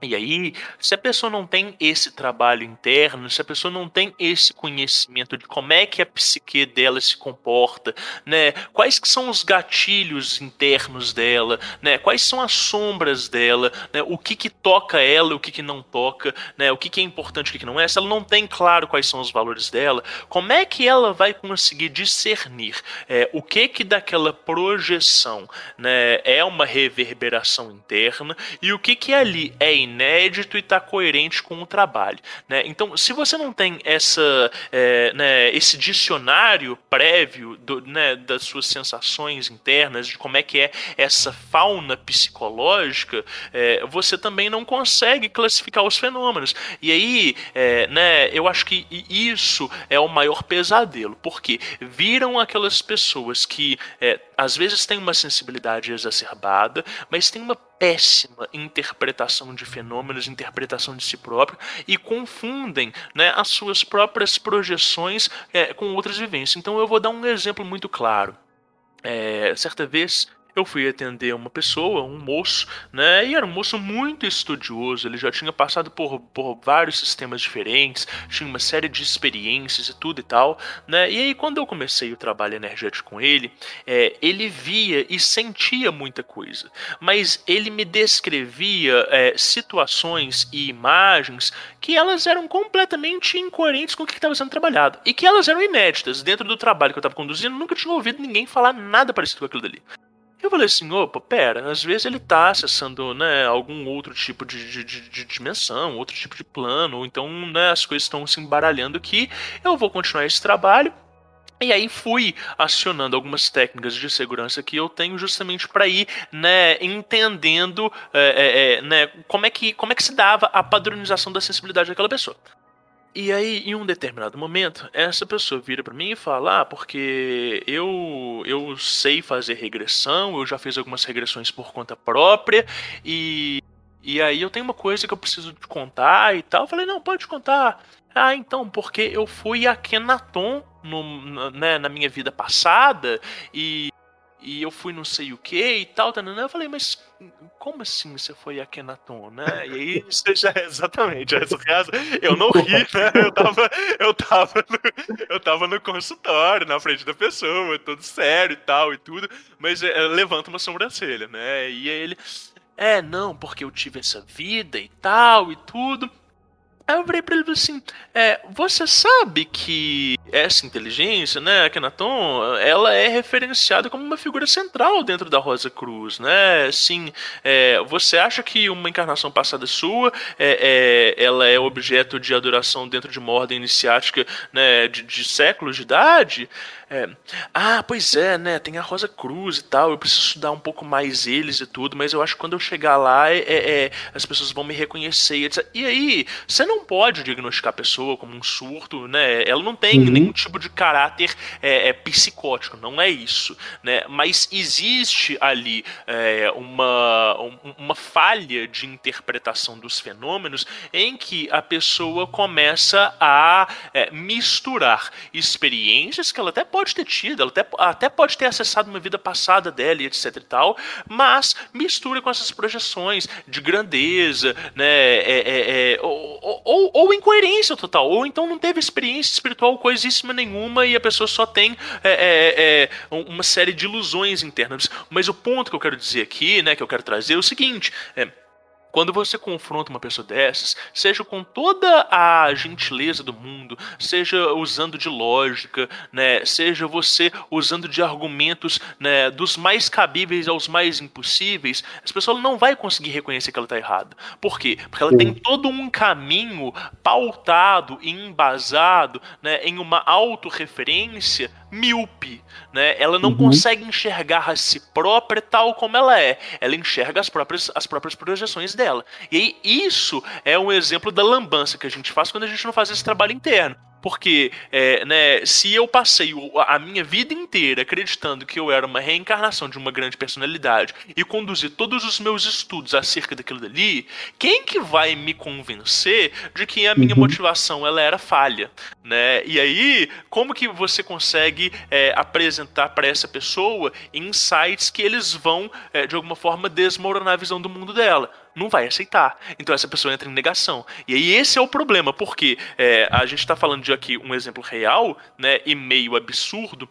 E aí, se a pessoa não tem esse trabalho interno, se a pessoa não tem esse conhecimento de como é que a psique dela se comporta, né? Quais que são os gatilhos internos dela, né? Quais são as sombras dela, né? O que que toca ela, o que que não toca, né? O que que é importante, o que que não é. Se ela não tem claro quais são os valores dela, como é que ela vai conseguir discernir é, o que que daquela projeção, né? É uma reverberação interna e o que que ali é inédito e está coerente com o trabalho. Né? Então, se você não tem essa, é, né, esse dicionário prévio do, né, das suas sensações internas, de como é que é essa fauna psicológica, é, você também não consegue classificar os fenômenos. E aí, é, né, eu acho que isso é o maior pesadelo, porque viram aquelas pessoas que é, às vezes têm uma sensibilidade exacerbada, mas têm uma péssima interpretação de fenômenos, interpretação de si próprio e confundem né, as suas próprias projeções é, com outras vivências. Então eu vou dar um exemplo muito claro. É, certa vez eu fui atender uma pessoa, um moço, né? E era um moço muito estudioso, ele já tinha passado por, por vários sistemas diferentes, tinha uma série de experiências e tudo e tal, né? E aí, quando eu comecei o trabalho energético com ele, é, ele via e sentia muita coisa, mas ele me descrevia é, situações e imagens que elas eram completamente incoerentes com o que estava sendo trabalhado e que elas eram inéditas. Dentro do trabalho que eu estava conduzindo, nunca tinha ouvido ninguém falar nada parecido com aquilo dali. Eu falei assim, opa, pera, às vezes ele tá acessando, né, algum outro tipo de, de, de, de dimensão, outro tipo de plano, ou então, né, as coisas estão se embaralhando aqui, eu vou continuar esse trabalho, e aí fui acionando algumas técnicas de segurança que eu tenho justamente para ir né, entendendo é, é, né, como, é que, como é que se dava a padronização da sensibilidade daquela pessoa. E aí, em um determinado momento, essa pessoa vira para mim e fala: Ah, porque eu, eu sei fazer regressão, eu já fiz algumas regressões por conta própria, e, e aí eu tenho uma coisa que eu preciso te contar e tal. Eu falei: Não, pode contar. Ah, então, porque eu fui a Kenaton no, na, né, na minha vida passada e e eu fui não sei o que e tal, tá, eu falei, mas como assim você foi a Kenaton, né? E aí, já é exatamente, essa casa, eu não ri, né? Eu tava, eu tava, no, eu tava no consultório, na frente da pessoa, todo sério e tal e tudo, mas é, levanta uma sobrancelha, né? E aí ele, é, não, porque eu tive essa vida e tal e tudo. Aí eu virei pra ele assim: é, você sabe que essa inteligência, né, Kenaton, ela é referenciada como uma figura central dentro da Rosa Cruz, né? Assim, é, você acha que uma encarnação passada sua é, é, ela é objeto de adoração dentro de uma ordem iniciática né, de, de séculos de idade? É. Ah, pois é, né? Tem a Rosa Cruz e tal. Eu preciso estudar um pouco mais eles e tudo, mas eu acho que quando eu chegar lá, é, é, é as pessoas vão me reconhecer. E, etc. e aí, você não pode diagnosticar a pessoa como um surto, né? Ela não tem uhum. nenhum tipo de caráter é, é, psicótico, não é isso, né? Mas existe ali é, uma, uma falha de interpretação dos fenômenos em que a pessoa começa a misturar experiências que ela até pode pode ter tido, ela até, até pode ter acessado uma vida passada dela e etc e tal, mas mistura com essas projeções de grandeza, né, é, é, é, ou, ou, ou, incoerência total, ou então não teve experiência espiritual coisíssima nenhuma e a pessoa só tem é, é, é, uma série de ilusões internas. Mas o ponto que eu quero dizer aqui, né, que eu quero trazer é o seguinte, quando você confronta uma pessoa dessas, seja com toda a gentileza do mundo, seja usando de lógica, né, seja você usando de argumentos né, dos mais cabíveis aos mais impossíveis, essa pessoa não vai conseguir reconhecer que ela está errada. Por quê? Porque ela tem todo um caminho pautado e embasado né, em uma autorreferência míope, né? Ela não uhum. consegue enxergar a si própria tal como ela é. Ela enxerga as próprias, as próprias projeções dela. E aí, isso é um exemplo da lambança que a gente faz quando a gente não faz esse trabalho interno. Porque é, né, se eu passei a minha vida inteira acreditando que eu era uma reencarnação de uma grande personalidade e conduzi todos os meus estudos acerca daquilo dali, quem que vai me convencer de que a minha uhum. motivação ela era falha? Né? E aí, como que você consegue é, apresentar para essa pessoa insights que eles vão, é, de alguma forma, desmoronar a visão do mundo dela? Não vai aceitar. Então essa pessoa entra em negação. E aí esse é o problema, porque é, a gente está falando de aqui um exemplo real, né, e meio absurdo,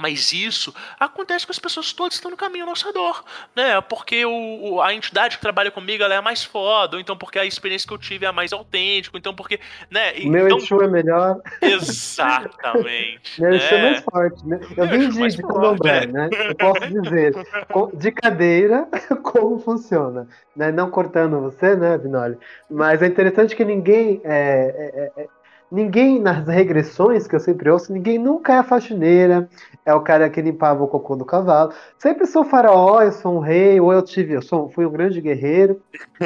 mas isso acontece com as pessoas todas que estão no caminho ao nosso redor, né? Porque o, o, a entidade que trabalha comigo ela é mais foda, ou então porque a experiência que eu tive é a mais autêntica, então porque, né? Meu então... Exu é melhor. Exatamente. Meu né? Exu é mais forte, né? Eu vim de, de candomblé, né? Eu posso dizer, de cadeira, como funciona. Né? Não cortando você, né, Vinoli? Mas é interessante que ninguém é, é, é Ninguém, nas regressões que eu sempre ouço, ninguém nunca é a faxineira, é o cara que limpava o cocô do cavalo. Sempre sou faraó, eu sou um rei, ou eu tive, eu sou, fui um grande guerreiro.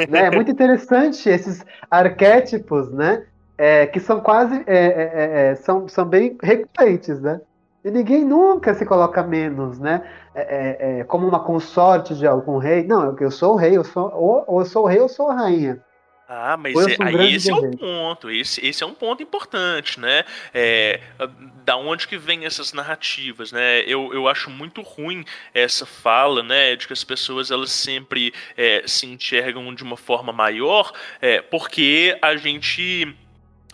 né? É muito interessante esses arquétipos, né? É, que são quase, é, é, é, é são, são bem recorrentes, né? E ninguém nunca se coloca menos, né? É, como uma consorte de algum rei. Não, eu sou o rei, eu sou, ou, ou eu sou o rei ou sou a rainha. Ah, mas é, aí esse é o ponto, esse, esse é um ponto importante, né? É, da onde que vem essas narrativas, né? Eu, eu acho muito ruim essa fala, né, de que as pessoas elas sempre é, se enxergam de uma forma maior, é, porque a gente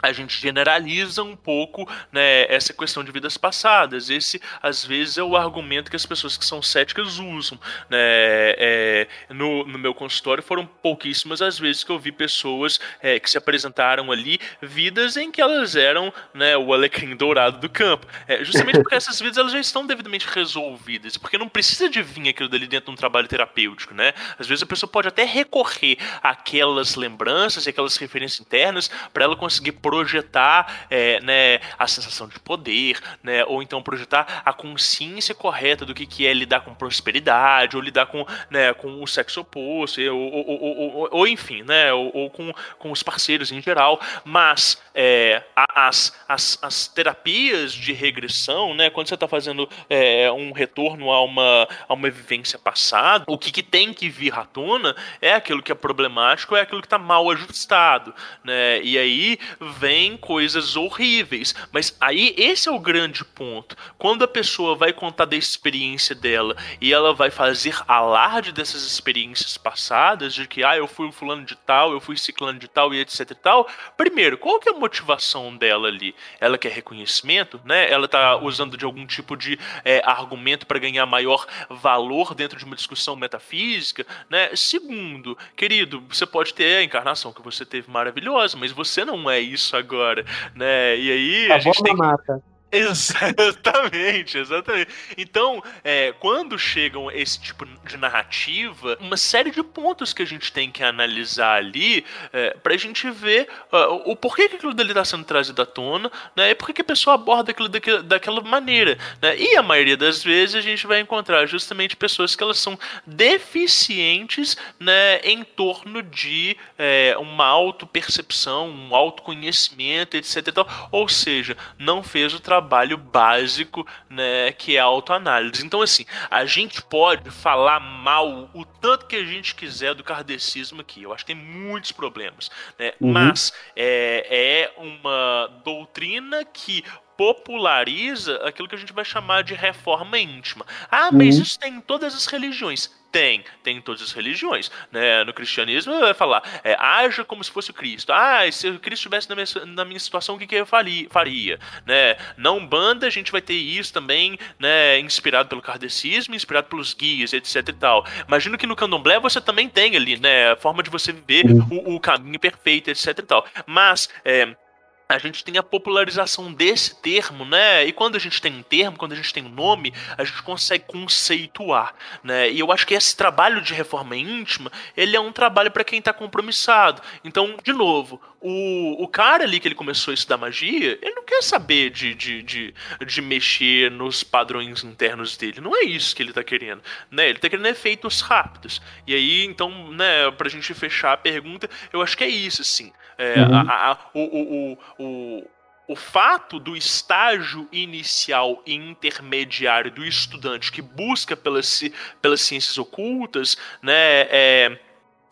a gente generaliza um pouco né, essa questão de vidas passadas. Esse, às vezes, é o argumento que as pessoas que são céticas usam. Né? É, no, no meu consultório, foram pouquíssimas as vezes que eu vi pessoas é, que se apresentaram ali, vidas em que elas eram né, o alecrim dourado do campo. É, justamente porque essas vidas elas já estão devidamente resolvidas, porque não precisa de vir aquilo dali dentro de um trabalho terapêutico. Né? Às vezes a pessoa pode até recorrer àquelas lembranças e aquelas referências internas para ela conseguir projetar é, né, a sensação de poder, né, ou então projetar a consciência correta do que, que é lidar com prosperidade, ou lidar com, né, com o sexo oposto, ou, ou, ou, ou enfim, né, ou, com, com os parceiros em geral. Mas é, as, as, as terapias de regressão, né, quando você está fazendo é, um retorno a uma, a uma vivência passada, o que, que tem que vir à tona é aquilo que é problemático, é aquilo que está mal ajustado. Né, e aí vem coisas horríveis. Mas aí esse é o grande ponto. Quando a pessoa vai contar da experiência dela e ela vai fazer alarde dessas experiências passadas, de que ah, eu fui fulano de tal, eu fui ciclano de tal e etc e tal. Primeiro, qual que é a motivação dela ali? Ela quer reconhecimento, né? Ela está usando de algum tipo de é, argumento para ganhar maior valor dentro de uma discussão metafísica, né? Segundo, querido, você pode ter a encarnação que você teve maravilhosa, mas você não é isso agora, né? E aí a, a gente tem mata. Exatamente, exatamente. Então, é, quando chegam esse tipo de narrativa, uma série de pontos que a gente tem que analisar ali é, pra gente ver uh, o porquê que aquilo dali tá sendo trazido à tona, né? E por que a pessoa aborda aquilo daquela, daquela maneira, né? E a maioria das vezes a gente vai encontrar justamente pessoas que elas são deficientes, né? Em torno de é, uma autopercepção, um autoconhecimento, etc. Ou seja, não fez o trabalho trabalho básico, né, que é a autoanálise. Então, assim, a gente pode falar mal o tanto que a gente quiser do kardecismo aqui. Eu acho que tem muitos problemas, né? Uhum. Mas é, é uma doutrina que populariza aquilo que a gente vai chamar de reforma íntima. Ah, mas uhum. isso tem em todas as religiões Tem, tem em todas as religiões. Né? No cristianismo vai falar, é, haja como se fosse o Cristo. Ah, se o Cristo estivesse na minha, na minha situação, o que, que eu faria? faria né? Na Umbanda a gente vai ter isso também, né? inspirado pelo kardecismo, inspirado pelos guias, etc e tal. Imagino que no candomblé você também tem ali, né? A forma de você viver o, o caminho perfeito, etc e tal. Mas, é, a gente tem a popularização desse termo, né? E quando a gente tem um termo, quando a gente tem um nome, a gente consegue conceituar, né? E eu acho que esse trabalho de reforma íntima, ele é um trabalho para quem está compromissado. Então, de novo, o, o cara ali que ele começou a estudar magia, ele não quer saber de, de, de, de mexer nos padrões internos dele. Não é isso que ele está querendo, né? Ele está querendo efeitos rápidos. E aí, então, né, pra gente fechar a pergunta, eu acho que é isso, assim. É, uhum. a, a, o, o, o, o fato do estágio inicial e intermediário do estudante que busca pelas, pelas ciências ocultas, né, é,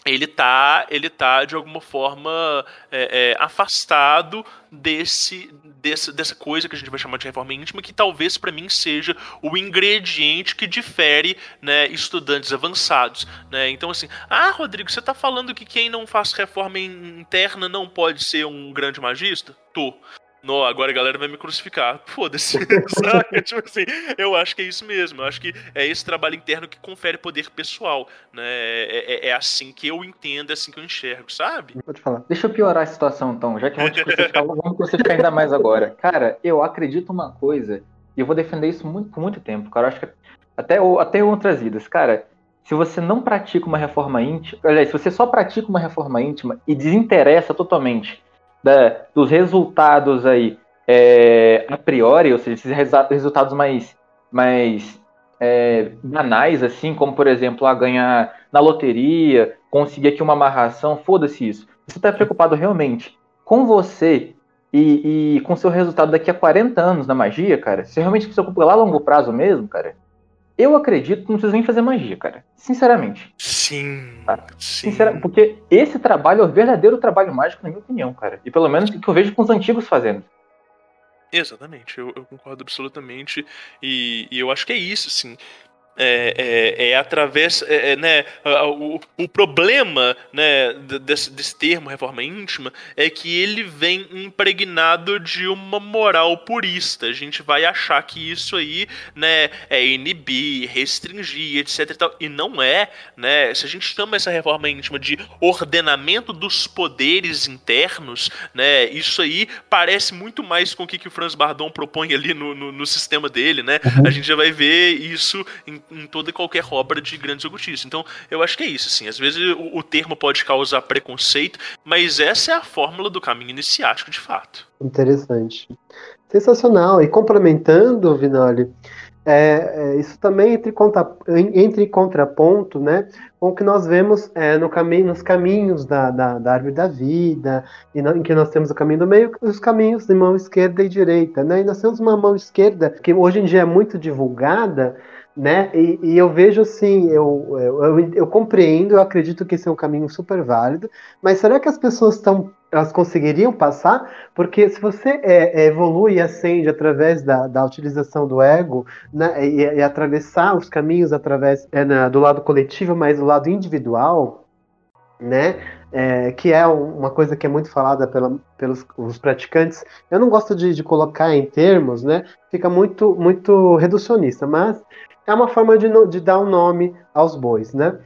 ele tá, ele tá de alguma forma é, é, afastado desse, desse, dessa coisa que a gente vai chamar de reforma íntima, que talvez para mim seja o ingrediente que difere né, estudantes avançados. Né? Então, assim, ah, Rodrigo, você está falando que quem não faz reforma interna não pode ser um grande magista? Tô. No, agora a galera vai me crucificar. Foda-se. Saca? tipo assim, eu acho que é isso mesmo. Eu acho que é esse trabalho interno que confere poder pessoal. Né? É, é, é assim que eu entendo, é assim que eu enxergo, sabe? Pode falar. Deixa eu piorar a situação, então. Já que vamos crucificar, vamos crucificar ainda mais agora. Cara, eu acredito uma coisa, e eu vou defender isso muito, por muito tempo, cara. Eu acho que até, até outras vidas. Cara, se você não pratica uma reforma íntima. Aliás, se você só pratica uma reforma íntima e desinteressa totalmente da, dos resultados aí é, a priori, ou seja, esses resultados mais, mais é, banais, assim, como por exemplo, a ganhar na loteria, conseguir aqui uma amarração, foda-se isso. Você está preocupado realmente com você e, e, com seu resultado daqui a 40 anos na magia, cara, se realmente se preocupa lá a longo prazo mesmo, cara, eu acredito que não precisa nem fazer magia, cara. Sinceramente. Sim. Tá? sim. porque esse trabalho é o verdadeiro trabalho mágico, na minha opinião, cara. E pelo menos que eu vejo com os antigos fazendo. Exatamente, eu, eu concordo absolutamente. E, e, eu acho que é isso, assim é, é, é através, é, é né, o, o, problema né, desse, desse termo reforma íntima é que ele vem impregnado de uma moral purista. A gente vai achar que isso aí né, é inibir, restringir, etc. E, tal, e não é. Né, se a gente chama essa reforma íntima de ordenamento dos poderes internos, né, isso aí parece muito mais com o que, que o Franz Bardon propõe ali no, no, no sistema dele. Né? Uhum. A gente já vai ver isso em em toda e qualquer obra de grandes ocultistas. Então, eu acho que é isso, assim. Às vezes o, o termo pode causar preconceito, mas essa é a fórmula do caminho iniciático, de fato. Interessante. Sensacional. E complementando, Vinoli, é, é, isso também entre, contra, entre contraponto né, com o que nós vemos é, no caminho, nos caminhos da, da, da árvore da vida, e no, em que nós temos o caminho do meio, os caminhos de mão esquerda e direita. Né, e nós temos uma mão esquerda que hoje em dia é muito divulgada, né? E, e, eu vejo assim, eu, eu, eu, eu, compreendo, eu acredito que esse é um caminho super válido, mas será que as pessoas estão, elas conseguiriam passar? Porque se você é, é, evolui e ascende através da, da utilização do ego, né, e, e atravessar os caminhos através é, na, do lado coletivo, mas do lado individual, né? É, que é uma coisa que é muito falada pela, pelos os praticantes. Eu não gosto de, de, colocar em termos, né? Fica muito, muito reducionista, mas é uma forma de, de dar um nome aos bois, né?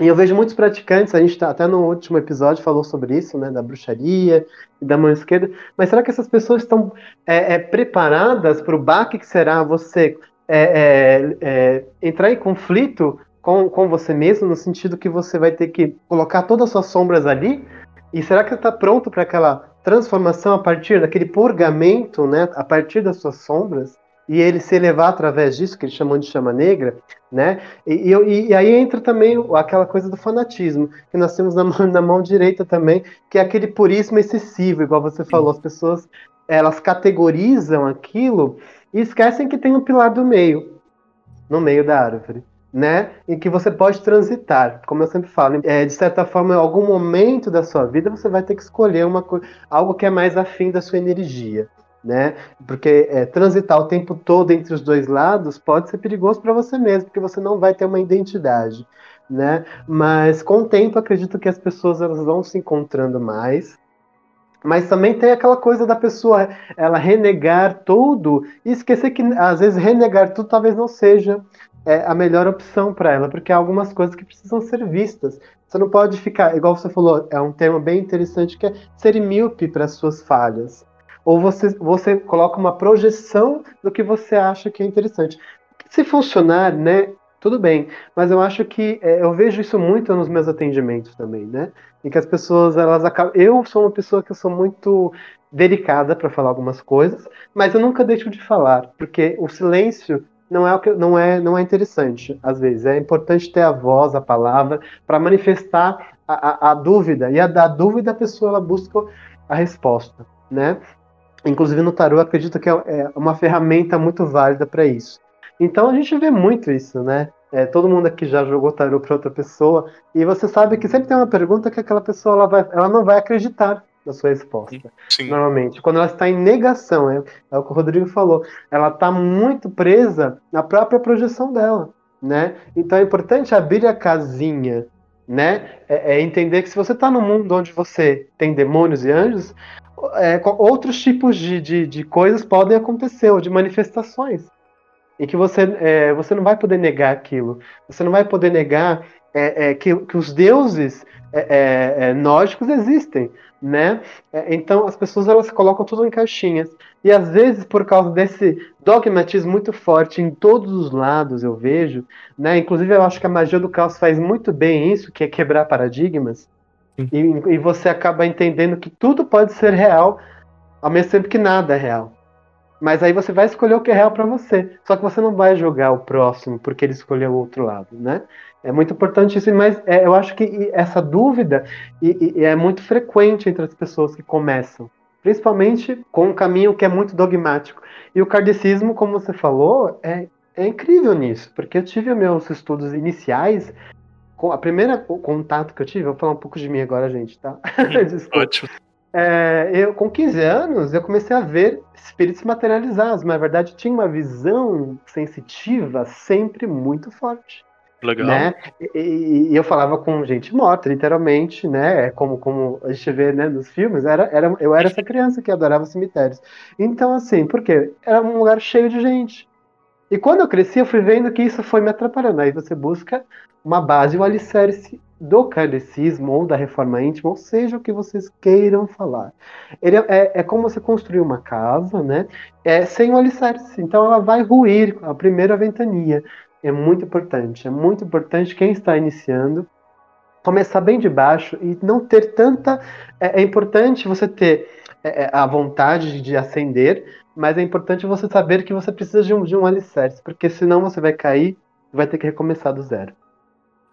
E eu vejo muitos praticantes, a gente tá, até no último episódio falou sobre isso, né, da bruxaria e da mão esquerda, mas será que essas pessoas estão é, é, preparadas para o baque que será você é, é, é, entrar em conflito com, com você mesmo, no sentido que você vai ter que colocar todas as suas sombras ali? E será que você está pronto para aquela transformação a partir daquele purgamento, né, a partir das suas sombras? E ele se elevar através disso, que eles chamam de chama negra, né? E, e, e, aí entra também aquela coisa do fanatismo, que nós temos na mão, na mão direita também, que é aquele purismo excessivo, igual você falou, as pessoas elas categorizam aquilo e esquecem que tem um pilar do meio, no meio da árvore. Né? Em que você pode transitar, como eu sempre falo, é, de certa forma, em algum momento da sua vida você vai ter que escolher uma algo que é mais afim da sua energia né? Porque é, transitar o tempo todo entre os dois lados pode ser perigoso para você mesmo, porque você não vai ter uma identidade, né? Mas com o tempo acredito que as pessoas elas vão se encontrando mais. Mas também tem aquela coisa da pessoa ela renegar tudo e esquecer que às vezes renegar tudo talvez não seja é, a melhor opção para ela, porque há algumas coisas que precisam ser vistas. Você não pode ficar, igual você falou, é um tema bem interessante que é ser míope para as suas falhas ou você, você coloca uma projeção do que você acha que é interessante. Se funcionar, né, tudo bem, mas eu acho que é, eu vejo isso muito nos meus atendimentos também, né, em que as pessoas elas acabam. Eu sou uma pessoa que eu sou muito delicada para falar algumas coisas, mas eu nunca deixo de falar, porque o silêncio não é o que não é não é interessante às vezes é importante ter a voz a palavra para manifestar a, a, a, dúvida e a da dúvida a pessoa ela busca a resposta né Inclusive no tarô, acredito que é, é uma ferramenta muito válida para isso. Então a gente vê muito isso, né? É, todo mundo aqui já jogou tarô para outra pessoa e você sabe que sempre tem uma pergunta que aquela pessoa ela, vai, ela não vai acreditar na sua resposta. Sim. Normalmente, quando ela está em negação, é, é o que o Rodrigo falou, ela está muito presa na própria projeção dela, né? Então é importante abrir a casinha, né? É, é entender que se você está no mundo onde você tem demônios e anjos, é, outros tipos de, de, de, coisas podem acontecer, ou de manifestações. E que você, é, você não vai poder negar aquilo. Você não vai poder negar é, é que, que, os deuses é, é, nórdicos existem, né? então as pessoas elas colocam tudo em caixinhas. E às vezes, por causa desse dogmatismo muito forte em todos os lados, eu vejo, né? Inclusive eu acho que a magia do caos faz muito bem isso, que é quebrar paradigmas. E, e, você acaba entendendo que tudo pode ser real, ao mesmo tempo que nada é real. Mas aí você vai escolher o que é real para você. Só que você não vai julgar o próximo porque ele escolheu o outro lado, né? É muito importante isso, mas é, eu acho que essa dúvida e, e é muito frequente entre as pessoas que começam, principalmente com um caminho que é muito dogmático. E o kardecismo, como você falou, é, é incrível nisso, porque eu tive meus estudos iniciais a primeira contato que eu tive, vou falar um pouco de mim agora, gente, tá? Ótimo. É, eu, com 15 anos, eu comecei a ver espíritos materializados, mas na verdade tinha uma visão sensitiva sempre muito forte. Legal. Né? E, e, eu falava com gente morta, literalmente, né? É como, como a gente vê né, nos filmes, era, era, eu era essa criança que adorava cemitérios. Então, assim, por quê? Era um lugar cheio de gente. E quando eu cresci, eu fui vendo que isso foi me atrapalhando. Aí você busca uma base, o alicerce do kardecismo ou da reforma íntima, ou seja, o que vocês queiram falar. Ele é, é, é como você construir uma casa, né? É sem o alicerce. Então ela vai ruir a primeira ventania. É muito importante. É muito importante quem está iniciando começar bem de baixo e não ter tanta. É, é importante você ter é, é a vontade de ascender, mas é importante você saber que você precisa de um, de um alicerce, porque senão você vai cair e vai ter que recomeçar do zero.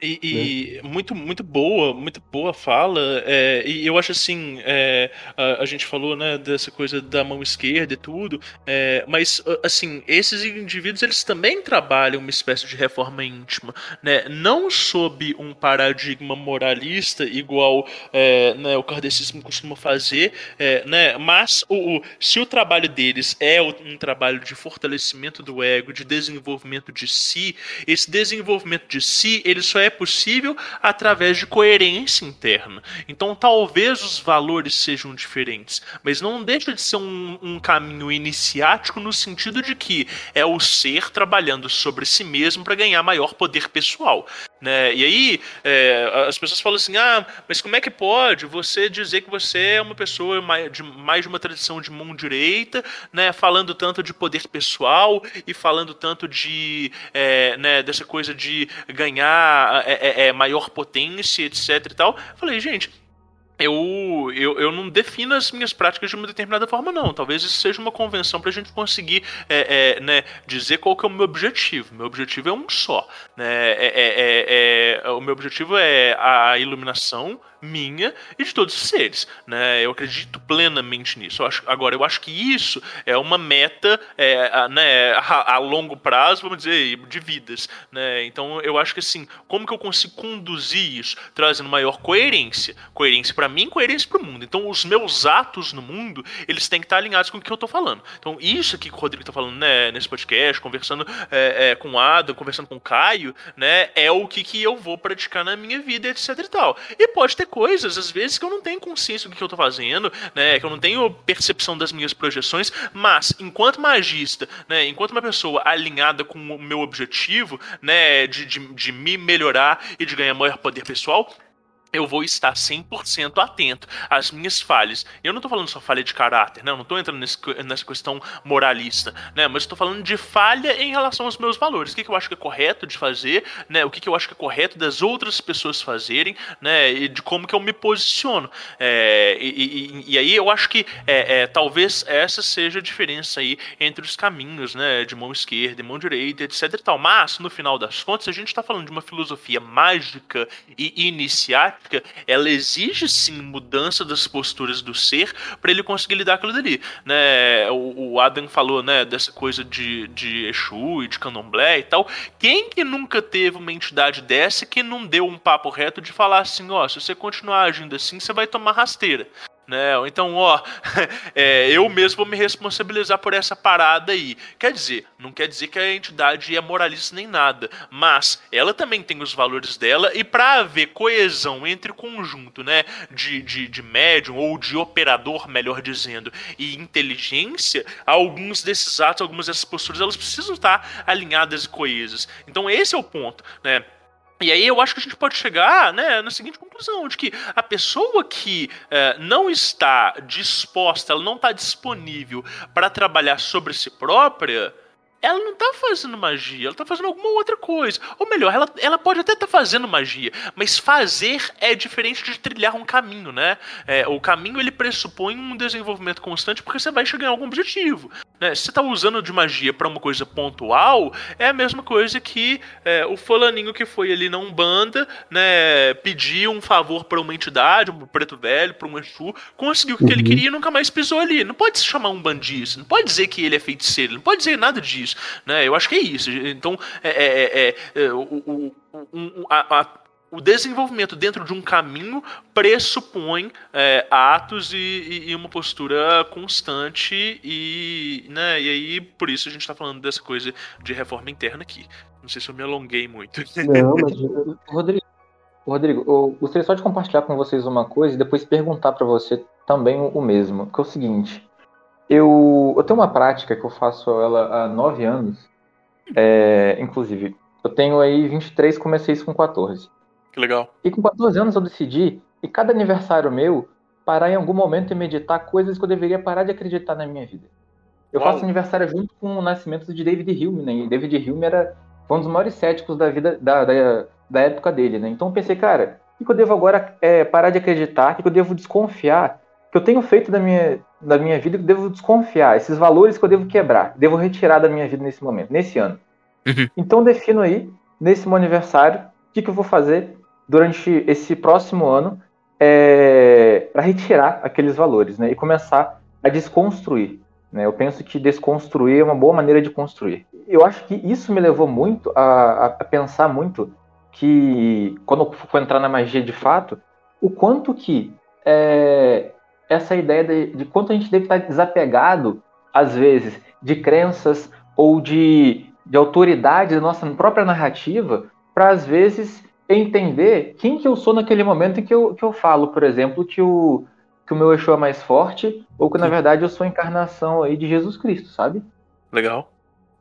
E, e né? muito, muito boa, muito boa fala. É, e eu acho assim, é, a, a, gente falou né, dessa coisa da mão esquerda e tudo, é, mas assim, esses indivíduos eles também trabalham uma espécie de reforma íntima, né? Não sob um paradigma moralista igual é, né, o kardecismo costuma fazer, é, né? Mas o, o, se o trabalho deles é um trabalho de fortalecimento do ego, de desenvolvimento de si, esse desenvolvimento de si ele só é é possível através de coerência interna. Então, talvez os valores sejam diferentes, mas não deixa de ser um, um caminho iniciático no sentido de que é o ser trabalhando sobre si mesmo para ganhar maior poder pessoal. Né? E aí é, as pessoas falam assim: ah, mas como é que pode você dizer que você é uma pessoa de mais de uma tradição de mão direita, né? Falando tanto de poder pessoal e falando tanto de é, né, dessa coisa de ganhar é, é, é maior potência, etc e tal. Falei, gente, eu, eu, eu não defino as minhas práticas de uma determinada forma, não. Talvez isso seja uma convenção para a gente conseguir é, é, né, dizer qual que é o meu objetivo. Meu objetivo é um só. Né? É, é, é, é o meu objetivo é a iluminação minha e de todos os seres. Né? Eu acredito plenamente nisso. Eu acho, agora, eu acho que isso é uma meta é, a, né, a, a, longo prazo, vamos dizer, de vidas. Né? Então eu acho que assim, como que eu consigo conduzir isso, trazendo maior coerência? Coerência para mim, coerência para o mundo. Então os meus atos no mundo, eles têm que estar alinhados com o que eu estou falando. Então isso aqui que o Rodrigo está falando né, nesse podcast, conversando é, é, com o Adam, conversando com o Caio, né, é o que, que eu vou praticar na minha vida, etc e tal. E pode ter coisas, às vezes, que eu não tenho consciência do que eu estou fazendo, né, que eu não tenho percepção das minhas projeções, mas enquanto magista, né, enquanto uma pessoa alinhada com o meu objetivo, né, de, de, de me melhorar e de ganhar maior poder pessoal, eu vou estar 100% atento às minhas falhas. Eu não estou falando só falha de caráter, né? Eu não estou entrando nesse, nessa questão moralista, né? Mas estou falando de falha em relação aos meus valores. O que, que eu acho que é correto de fazer, né? O que, que eu acho que é correto das outras pessoas fazerem, né? E de como que eu me posiciono. É, e, e, e, aí eu acho que é, é, talvez essa seja a diferença aí entre os caminhos, né? De mão esquerda e mão direita, etc e tal. Mas, no final das contas, a gente está falando de uma filosofia mágica e iniciática prática, ela exige sim mudança das posturas do ser para ele conseguir lidar com aquilo dali. Né? O, o, Adam falou né, dessa coisa de, de Exu e de candomblé e tal. Quem que nunca teve uma entidade dessa que não deu um papo reto de falar assim: ó, se você continuar agindo assim, você vai tomar rasteira? Né? Então, ó, é, eu mesmo vou me responsabilizar por essa parada aí. Quer dizer, não quer dizer que a entidade é moralista nem nada, mas ela também tem os valores dela e para haver coesão entre o conjunto, né, de, de, de médium ou de operador, melhor dizendo, e inteligência, alguns desses atos, algumas dessas posturas, elas precisam estar alinhadas e coesas. Então, esse é o ponto, né? E aí eu acho que a gente pode chegar né, na seguinte conclusão, de que a pessoa que é, não está disposta, ela não está disponível para trabalhar sobre si própria, ela não tá fazendo magia, ela tá fazendo alguma outra coisa. Ou melhor, ela, ela pode até estar tá fazendo magia, mas fazer é diferente de trilhar um caminho, né? É, o caminho ele pressupõe um desenvolvimento constante porque você vai chegar em algum objetivo. Né? Se você tá usando de magia para uma coisa pontual, é a mesma coisa que é, o fulaninho que foi ali na Umbanda, né, pedir um favor para uma entidade, um preto velho, para um Exu, conseguiu o que uhum. ele queria e nunca mais pisou ali. Não pode se chamar um bandista, não pode dizer que ele é feiticeiro, não pode dizer nada disso. Né? Eu acho que é isso. Então, é, é, é, é o, o, o, a, a, o desenvolvimento dentro de um caminho pressupõe é, atos e, e, uma postura constante e, né, e aí por isso a gente está falando dessa coisa de reforma interna aqui. Não sei se eu me alonguei muito. Não, mas Rodrigo, Rodrigo, eu gostaria só de compartilhar com vocês uma coisa e depois perguntar para você também o mesmo, que é o seguinte. Eu, eu tenho uma prática que eu faço ela há nove anos. É, inclusive, eu tenho aí 23, comecei isso com 14. Que legal. E com 14 anos eu decidi, e cada aniversário meu, parar em algum momento e meditar coisas que eu deveria parar de acreditar na minha vida. Eu Uau. faço aniversário junto com o nascimento de David Hume, né? E David Hume era um dos maiores céticos da vida da, da, da época dele, né? Então eu pensei, cara, o que eu devo agora é, parar de acreditar? O que eu devo desconfiar? Que eu tenho feito da minha, da minha vida que eu devo desconfiar, esses valores que eu devo quebrar, devo retirar da minha vida nesse momento, nesse ano. Uhum. Então defino aí, nesse meu aniversário, o que, que eu vou fazer durante esse próximo ano é, para retirar aqueles valores né, e começar a desconstruir. Né? Eu penso que desconstruir é uma boa maneira de construir. Eu acho que isso me levou muito a, a pensar muito que, quando eu for entrar na magia de fato, o quanto que é, essa ideia de, de quanto a gente deve estar desapegado, às vezes, de crenças ou de, de autoridade da nossa própria narrativa, para às vezes entender quem que eu sou naquele momento em que eu, que eu falo, por exemplo, que o, que o meu Exu é mais forte, ou que na verdade eu sou a encarnação aí de Jesus Cristo, sabe? Legal.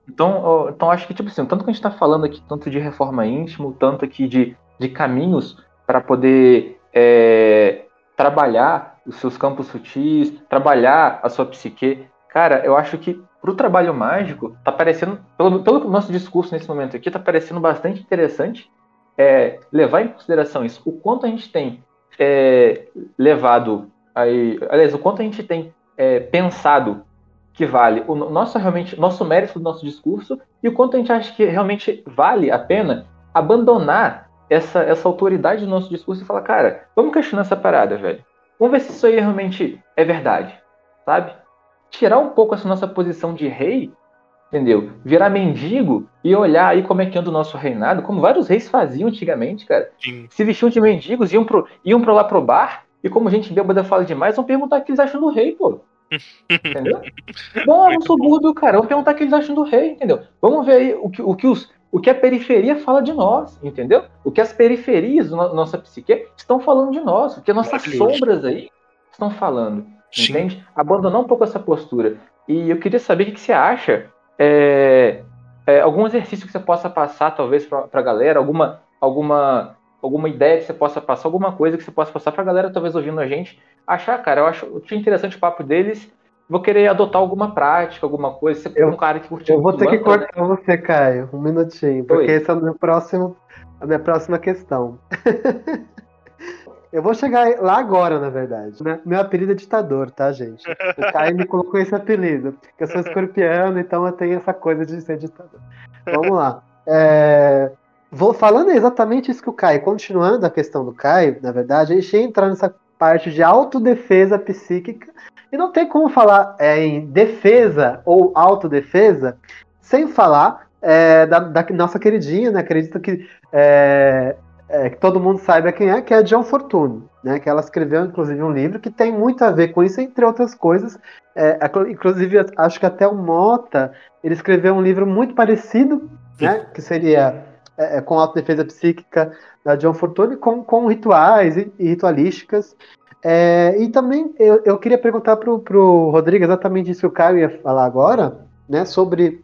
Então, então acho que, tipo assim, tanto que a gente está falando aqui tanto de reforma íntima, tanto aqui de, de caminhos para poder é, trabalhar os seus campos sutis, trabalhar a sua psique. Cara, eu acho que pro trabalho mágico, tá parecendo, pelo, pelo nosso discurso nesse momento aqui, tá parecendo bastante interessante é, levar em consideração isso. O quanto a gente tem é, levado aí, aliás, o quanto a gente tem é, pensado que vale o nosso realmente nosso mérito do nosso discurso e o quanto a gente acha que realmente vale a pena abandonar essa, essa autoridade do nosso discurso e falar, cara, vamos questionar essa parada, velho. Vamos ver se isso aí realmente é verdade, sabe? Tirar um pouco essa nossa posição de rei, entendeu? Virar mendigo e olhar aí como é que anda o nosso reinado, como vários reis faziam antigamente, cara. Sim. Se vestiam de mendigos, iam pro, iam pro lá pro bar, e como a gente bêbada fala demais, vão perguntar o que eles acham do rei, pô. Entendeu? Não, eu não sou burro, cara. Vamos perguntar o que eles acham do rei, entendeu? Vamos ver aí o que, o que os, o que a periferia fala de nós, entendeu? O que as periferias da no, nossa psique estão falando de nós, o que nossas sombras aí estão falando, Sim. entende? Abandonar um pouco essa postura. E eu queria saber o que você acha, é, é, algum exercício que você possa passar, talvez, para a galera, alguma, alguma, alguma ideia que você possa passar, alguma coisa que você possa passar para a galera, talvez ouvindo a gente, achar, cara, eu acho, interessante o papo deles, vou querer adotar alguma prática, alguma coisa. Você é um cara que curtiu. Eu vou ter que cortar né? você, Caio, um minutinho, porque Oi. esse é o meu próximo, a minha próxima questão. eu vou chegar lá agora, na verdade. Né? Meu apelido é ditador, tá, gente? O Caio me colocou esse apelido. Eu sou escorpiano, então eu tenho essa coisa de ser ditador. Vamos lá. É... Vou falando exatamente isso que o Caio, continuando a questão do Caio, na verdade, a gente entra nessa parte de autodefesa psíquica e não tem como falar é, em defesa ou autodefesa sem falar é, da, da, nossa queridinha, né? Acredito que, é, é, que todo mundo saiba quem é, que é a John Fortune, né? Que ela escreveu, inclusive, um livro que tem muito a ver com isso, entre outras coisas. É, inclusive, acho que até o Mota ele escreveu um livro muito parecido, né? Que seria é, com autodefesa psíquica da John Fortune, com, com rituais e, e ritualísticas. É, e também eu, eu queria perguntar para o Rodrigo exatamente isso que o Caio ia falar agora, né, sobre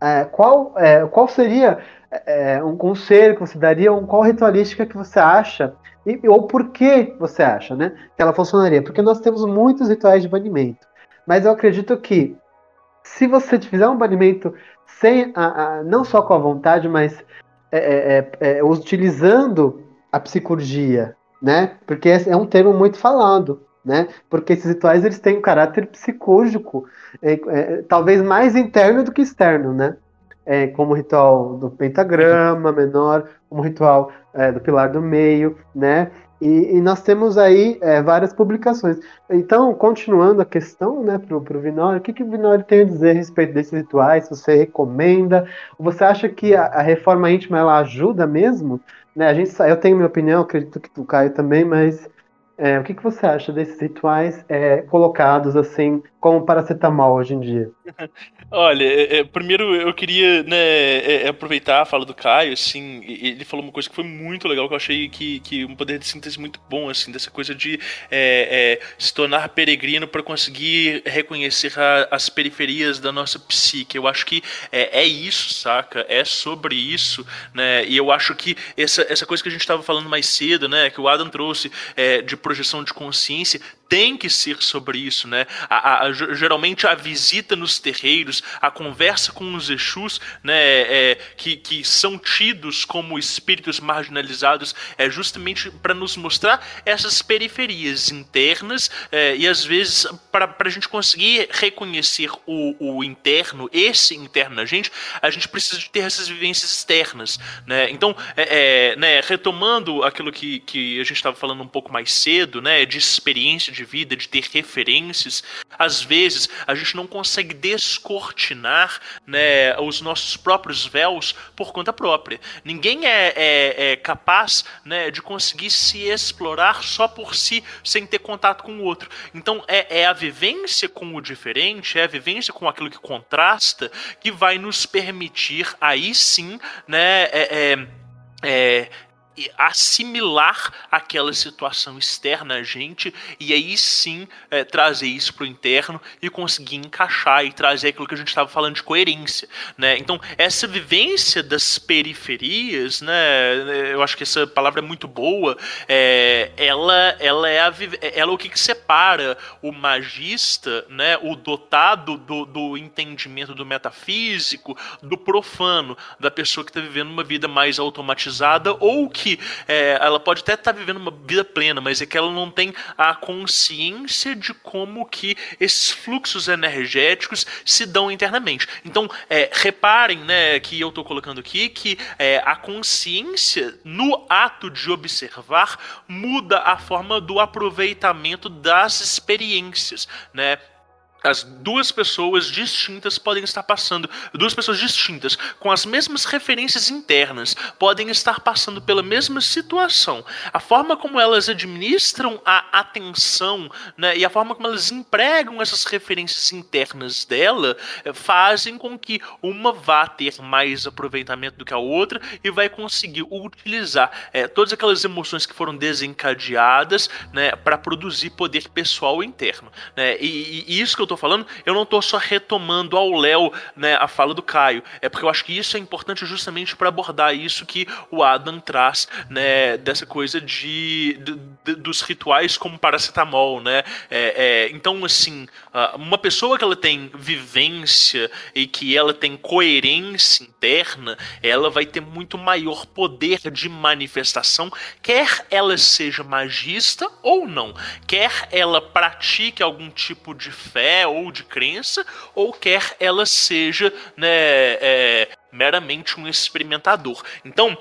é, qual, é, qual seria é, um conselho que você daria, um, qual ritualística que você acha, e, ou por que você acha né, que ela funcionaria. Porque nós temos muitos rituais de banimento, mas eu acredito que se você fizer um banimento sem a, a não só com a vontade, mas é, é, utilizando a psicologia, né? Porque é um termo muito falado, né? Porque esses rituais eles têm um caráter psicólogo, é, é, talvez mais interno do que externo, né? É, como o ritual do pentagrama menor, como o ritual é, do pilar do meio, né? E, e nós temos aí é, várias publicações. Então, continuando a questão né, para o Vinório, o que, que o Vinório tem a dizer a respeito desses rituais? Você recomenda? Você acha que a, a reforma íntima ela ajuda mesmo? Né, a gente, eu tenho minha opinião, acredito que o Caio também, mas é, o que, que você acha desses rituais é, colocados assim como paracetamol hoje em dia? Olha, é, é, primeiro eu queria né, é, é, aproveitar a fala do Caio, assim, ele falou uma coisa que foi muito legal, que eu achei que, que um poder de síntese muito bom, assim, dessa coisa de é, se tornar peregrino para conseguir reconhecer a, as periferias da nossa psique. Eu acho que é, isso, saca? É sobre isso, né? E eu acho que essa, essa coisa que a gente estava falando mais cedo, né, que o Adam trouxe de projeção de consciência tem que ser sobre isso, né? A, a, geralmente a visita nos terreiros, a conversa com os Exus, né, é, que, que são tidos como espíritos marginalizados, é justamente para nos mostrar essas periferias internas é, e às vezes para a gente conseguir reconhecer o, o interno, esse interno na gente, a gente precisa de ter essas vivências externas, né? Então, é, é né, retomando aquilo que, que a gente estava falando um pouco mais cedo né, de experiência de vida, de ter referências, às vezes a gente não consegue descortinar né, os nossos próprios véus por conta própria. Ninguém é, é, é capaz né, de conseguir se explorar só por si, sem ter contato com o outro. Então é, é a vivência com o diferente, é a vivência com aquilo que contrasta, que vai nos permitir aí sim, né, é, é, é assimilar aquela situação externa a gente e aí sim é, trazer isso para o interno e conseguir encaixar e trazer aquilo que a gente estava falando de coerência, né? Então essa vivência das periferias, né? Eu acho que essa palavra é muito boa. É, ela, ela é a, ela é o que, que separa o magista, né? O dotado do, do entendimento do metafísico do profano, da pessoa que está vivendo uma vida mais automatizada ou que que é, ela pode até estar tá vivendo uma vida plena, mas é que ela não tem a consciência de como que esses fluxos energéticos se dão internamente. Então, é, reparem, né, que eu estou colocando aqui que é, a consciência no ato de observar muda a forma do aproveitamento das experiências, né? As duas pessoas distintas podem estar passando, duas pessoas distintas, com as mesmas referências internas, podem estar passando pela mesma situação. A forma como elas administram a atenção né, e a forma como elas empregam essas referências internas dela eh, fazem com que uma vá ter mais aproveitamento do que a outra e vai conseguir utilizar é, todas aquelas emoções que foram desencadeadas né, para produzir poder pessoal interno. Né, e, e isso que eu tô falando, eu não tô só retomando ao Léo né, a fala do Caio. É porque eu acho que isso é importante justamente para abordar isso que o Adam traz, né, dessa coisa de, de, dos rituais como paracetamol, né? É, é, então, assim, uma pessoa que ela tem vivência e que ela tem coerência interna, ela vai ter muito maior poder de manifestação, quer ela seja magista ou não, quer ela pratique algum tipo de fé ou de crença, ou quer ela seja né, é, meramente um experimentador. Então,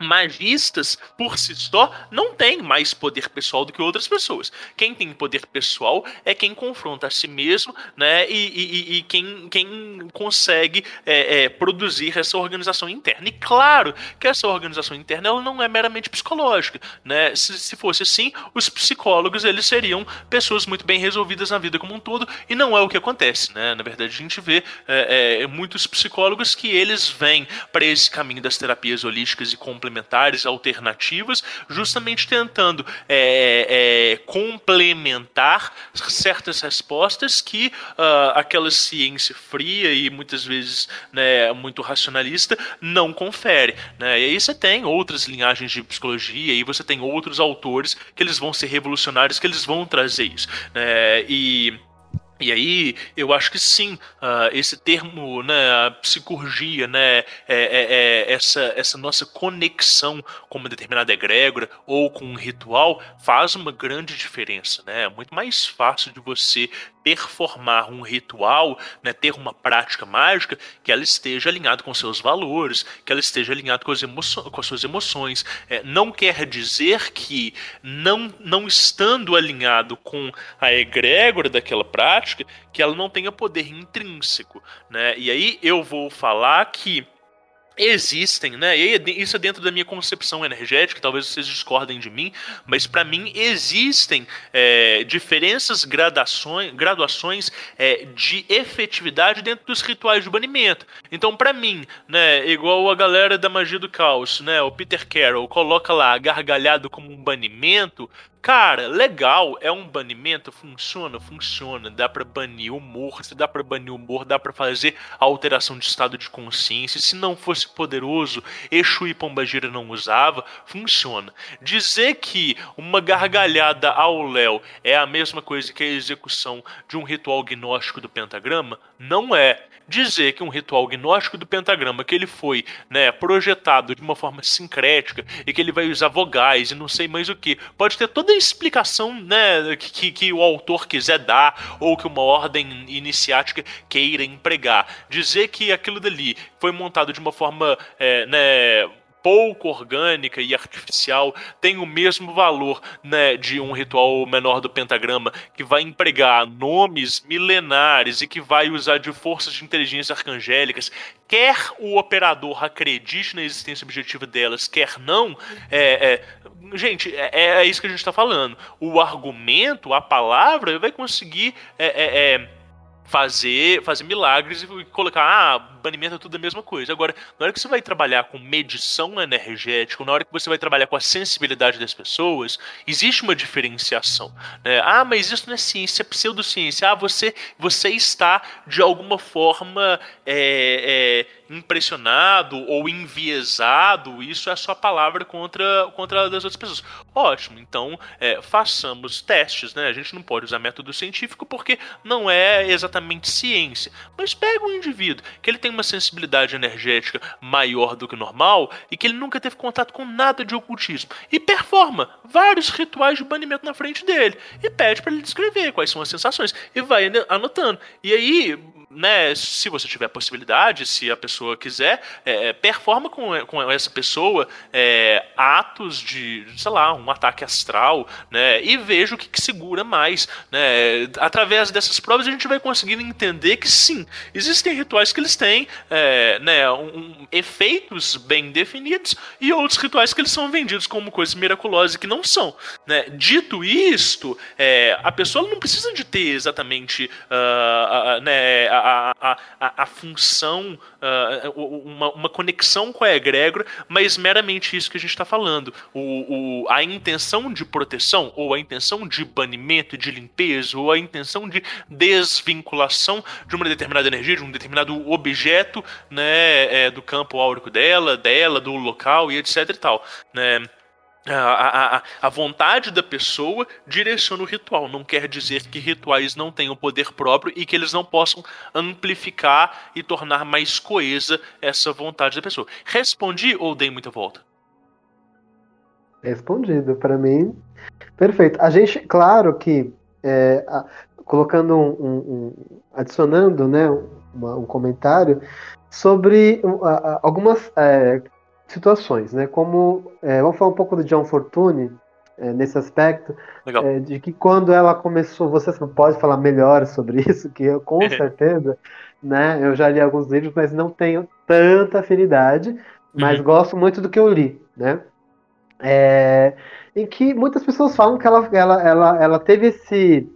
magistas, por si só, não têm mais poder pessoal do que outras pessoas. Quem tem poder pessoal é quem confronta a si mesmo, né? E, e, e quem, quem consegue é, é, produzir essa organização interna. E claro que essa organização interna ela não é meramente psicológica, né? Se, se fosse assim, os psicólogos eles seriam pessoas muito bem resolvidas na vida como um todo, e não é o que acontece, né? Na verdade, a gente vê é, é muitos psicólogos que eles vêm para esse caminho das terapias holísticas e complementares complementares, alternativas, justamente tentando é, é, complementar certas respostas que uh, aquela ciência fria e muitas vezes né, muito racionalista não confere. Né? E aí você tem outras linhagens de psicologia, e você tem outros autores que eles vão ser revolucionários, que eles vão trazer isso. Né? E e aí, eu acho que sim, uh, esse termo, né, a psicurgia, né, é, é, é, essa, essa nossa conexão com uma determinada egrégora ou com um ritual faz uma grande diferença, né? É muito mais fácil de você performar um ritual, né, ter uma prática mágica, que ela esteja alinhada com seus valores, que ela esteja alinhada com, as com as suas emoções. É, não quer dizer que, não, não estando alinhado com a egrégora daquela prática, que ela não tenha poder intrínseco. Né? E aí eu vou falar que existem, né? E isso é dentro da minha concepção energética, talvez vocês discordem de mim, mas para mim existem é, diferenças, gradações, graduações é, de efetividade dentro dos rituais de banimento. Então, para mim, né, igual a galera da magia do caos, né, o Peter Carroll coloca lá gargalhado como um banimento, Cara, legal, é um banimento, funciona, funciona, dá para banir humor, se dá para banir o humor, dá para fazer alteração de estado de consciência, se não fosse poderoso, Exu e Pombagira não usava, funciona. Dizer que uma gargalhada ao Léo é a mesma coisa que a execução de um ritual gnóstico do pentagrama, não é dizer que um ritual gnóstico do pentagrama que ele foi né, projetado de uma forma sincrética e que ele vai usar vogais e não sei mais o que, pode ter toda a explicação né, que, que o autor quiser dar ou que uma ordem iniciática queira empregar. Dizer que aquilo dali foi montado de uma forma é, né, pouco orgânica e artificial tem o mesmo valor né, de um ritual menor do pentagrama que vai empregar nomes milenares e que vai usar de forças de inteligência arcangélicas. Quer o operador acredite na existência objetiva delas quer não é, é gente é, é, isso que a gente está falando. O argumento a palavra vai conseguir é, é, é fazer, fazer milagres e colocar, ah, banimento é tudo a mesma coisa. Agora, na hora que você vai trabalhar com medição energética, na hora que você vai trabalhar com a sensibilidade das pessoas, existe uma diferenciação. Né? Ah, mas isso não é ciência, é pseudociência. Ah, você, você está, de alguma forma, é, é, impressionado ou enviesado, isso é só palavra contra, contra das outras pessoas. Ótimo, então é, façamos testes, né? A gente não pode usar método científico porque não é exatamente ciência. Mas pega um indivíduo que ele tem uma sensibilidade energética maior do que normal e que ele nunca teve contato com nada de ocultismo e performa vários rituais de banimento na frente dele e pede para ele descrever quais são as sensações e vai anotando. E aí, né, se você tiver possibilidade, se a pessoa quiser, é, é, performa com, com essa pessoa é, atos de, sei lá, um ataque astral, né, e veja o que, que, segura mais, né. Através dessas provas a gente vai conseguindo entender que sim, existem rituais que eles têm, é, né, um, efeitos bem definidos e outros rituais que eles são vendidos como coisas miraculosas que não são, né. Dito isto, é, a pessoa não precisa de ter exatamente, uh, né, a, a, a, a função, uh, uma, uma conexão com a egrégora, mas meramente isso que a gente está falando. O, o, a intenção de proteção, ou a intenção de banimento, de limpeza, ou a intenção de desvinculação de uma determinada energia, de um determinado objeto né, é, do campo áurico dela, dela, do local e etc e tal. Né? A, a, a, vontade da pessoa direciona o ritual. Não quer dizer que rituais não tenham poder próprio e que eles não possam amplificar e tornar mais coesa essa vontade da pessoa. Respondi ou dei muita volta? Respondido, para mim, perfeito. A gente, claro que é, a, colocando um, um, um, adicionando, né, uma, um comentário sobre algumas é, situações, né? Como é, vamos falar um pouco do John Fortune é, nesse aspecto, é, de que quando ela começou, você pode falar melhor sobre isso, que eu com certeza, né? Eu já li alguns livros, mas não tenho tanta afinidade, mas uhum. gosto muito do que eu li, né? É, em que muitas pessoas falam que ela, ela, ela, ela teve esse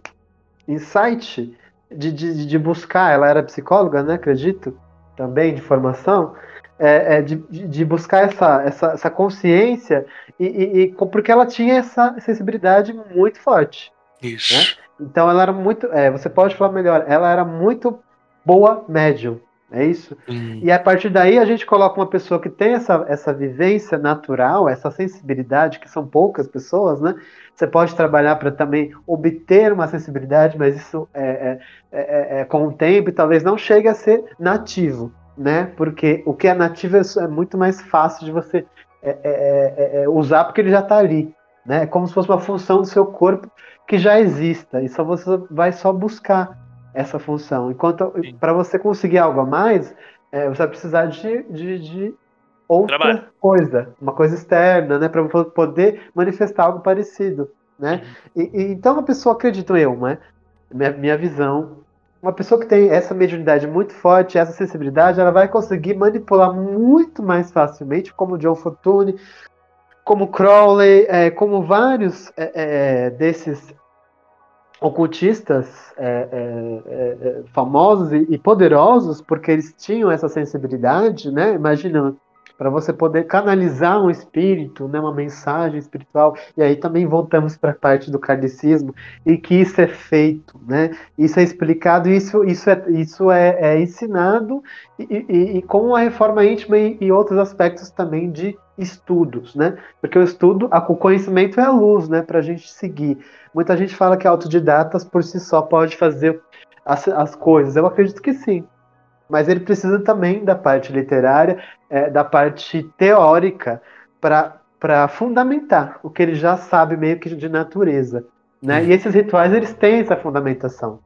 insight de, de, de buscar, ela era psicóloga, né? Acredito, também de formação, é, é, de, de, buscar essa, essa, essa consciência e, e, e, porque ela tinha essa sensibilidade muito forte. Isso. Né? Então ela era muito. É, você pode falar melhor, ela era muito boa médium. É isso? Hum. E a partir daí a gente coloca uma pessoa que tem essa, essa vivência natural, essa sensibilidade, que são poucas pessoas, né? Você pode trabalhar para também obter uma sensibilidade, mas isso é, é, é, é, com o tempo e talvez não chegue a ser nativo né? Porque o que é nativo é, é muito mais fácil de você é, é, é, é usar porque ele já está ali, né? É como se fosse uma função do seu corpo que já exista e só você vai só buscar essa função. Enquanto para você conseguir algo a mais, você vai precisar de, de, de outra Trabalho. coisa, uma coisa externa, né? Para poder manifestar algo parecido, né? Uhum. E, e, então a pessoa acredita eu, né? Minha, minha visão uma pessoa que tem essa mediunidade muito forte, essa sensibilidade, ela vai conseguir manipular muito mais facilmente, como John Fortune, como Crowley, é, como vários é, é, desses ocultistas é, é, é, famosos e, e, poderosos, porque eles tinham essa sensibilidade, né? Imagina para você poder canalizar um espírito, né, uma mensagem espiritual. E aí também voltamos para a parte do kardecismo e que isso é feito, né? Isso é explicado, isso, isso, é, isso é, é ensinado e, e, e, com a reforma íntima e, e, outros aspectos também de estudos, né? Porque o estudo, o conhecimento é a luz, né, para a gente seguir. Muita gente fala que autodidatas por si só pode fazer as, as coisas. Eu acredito que sim mas ele precisa também da parte literária, é, da parte teórica, para fundamentar o que ele já sabe meio que de natureza. Né? E esses rituais eles têm essa fundamentação.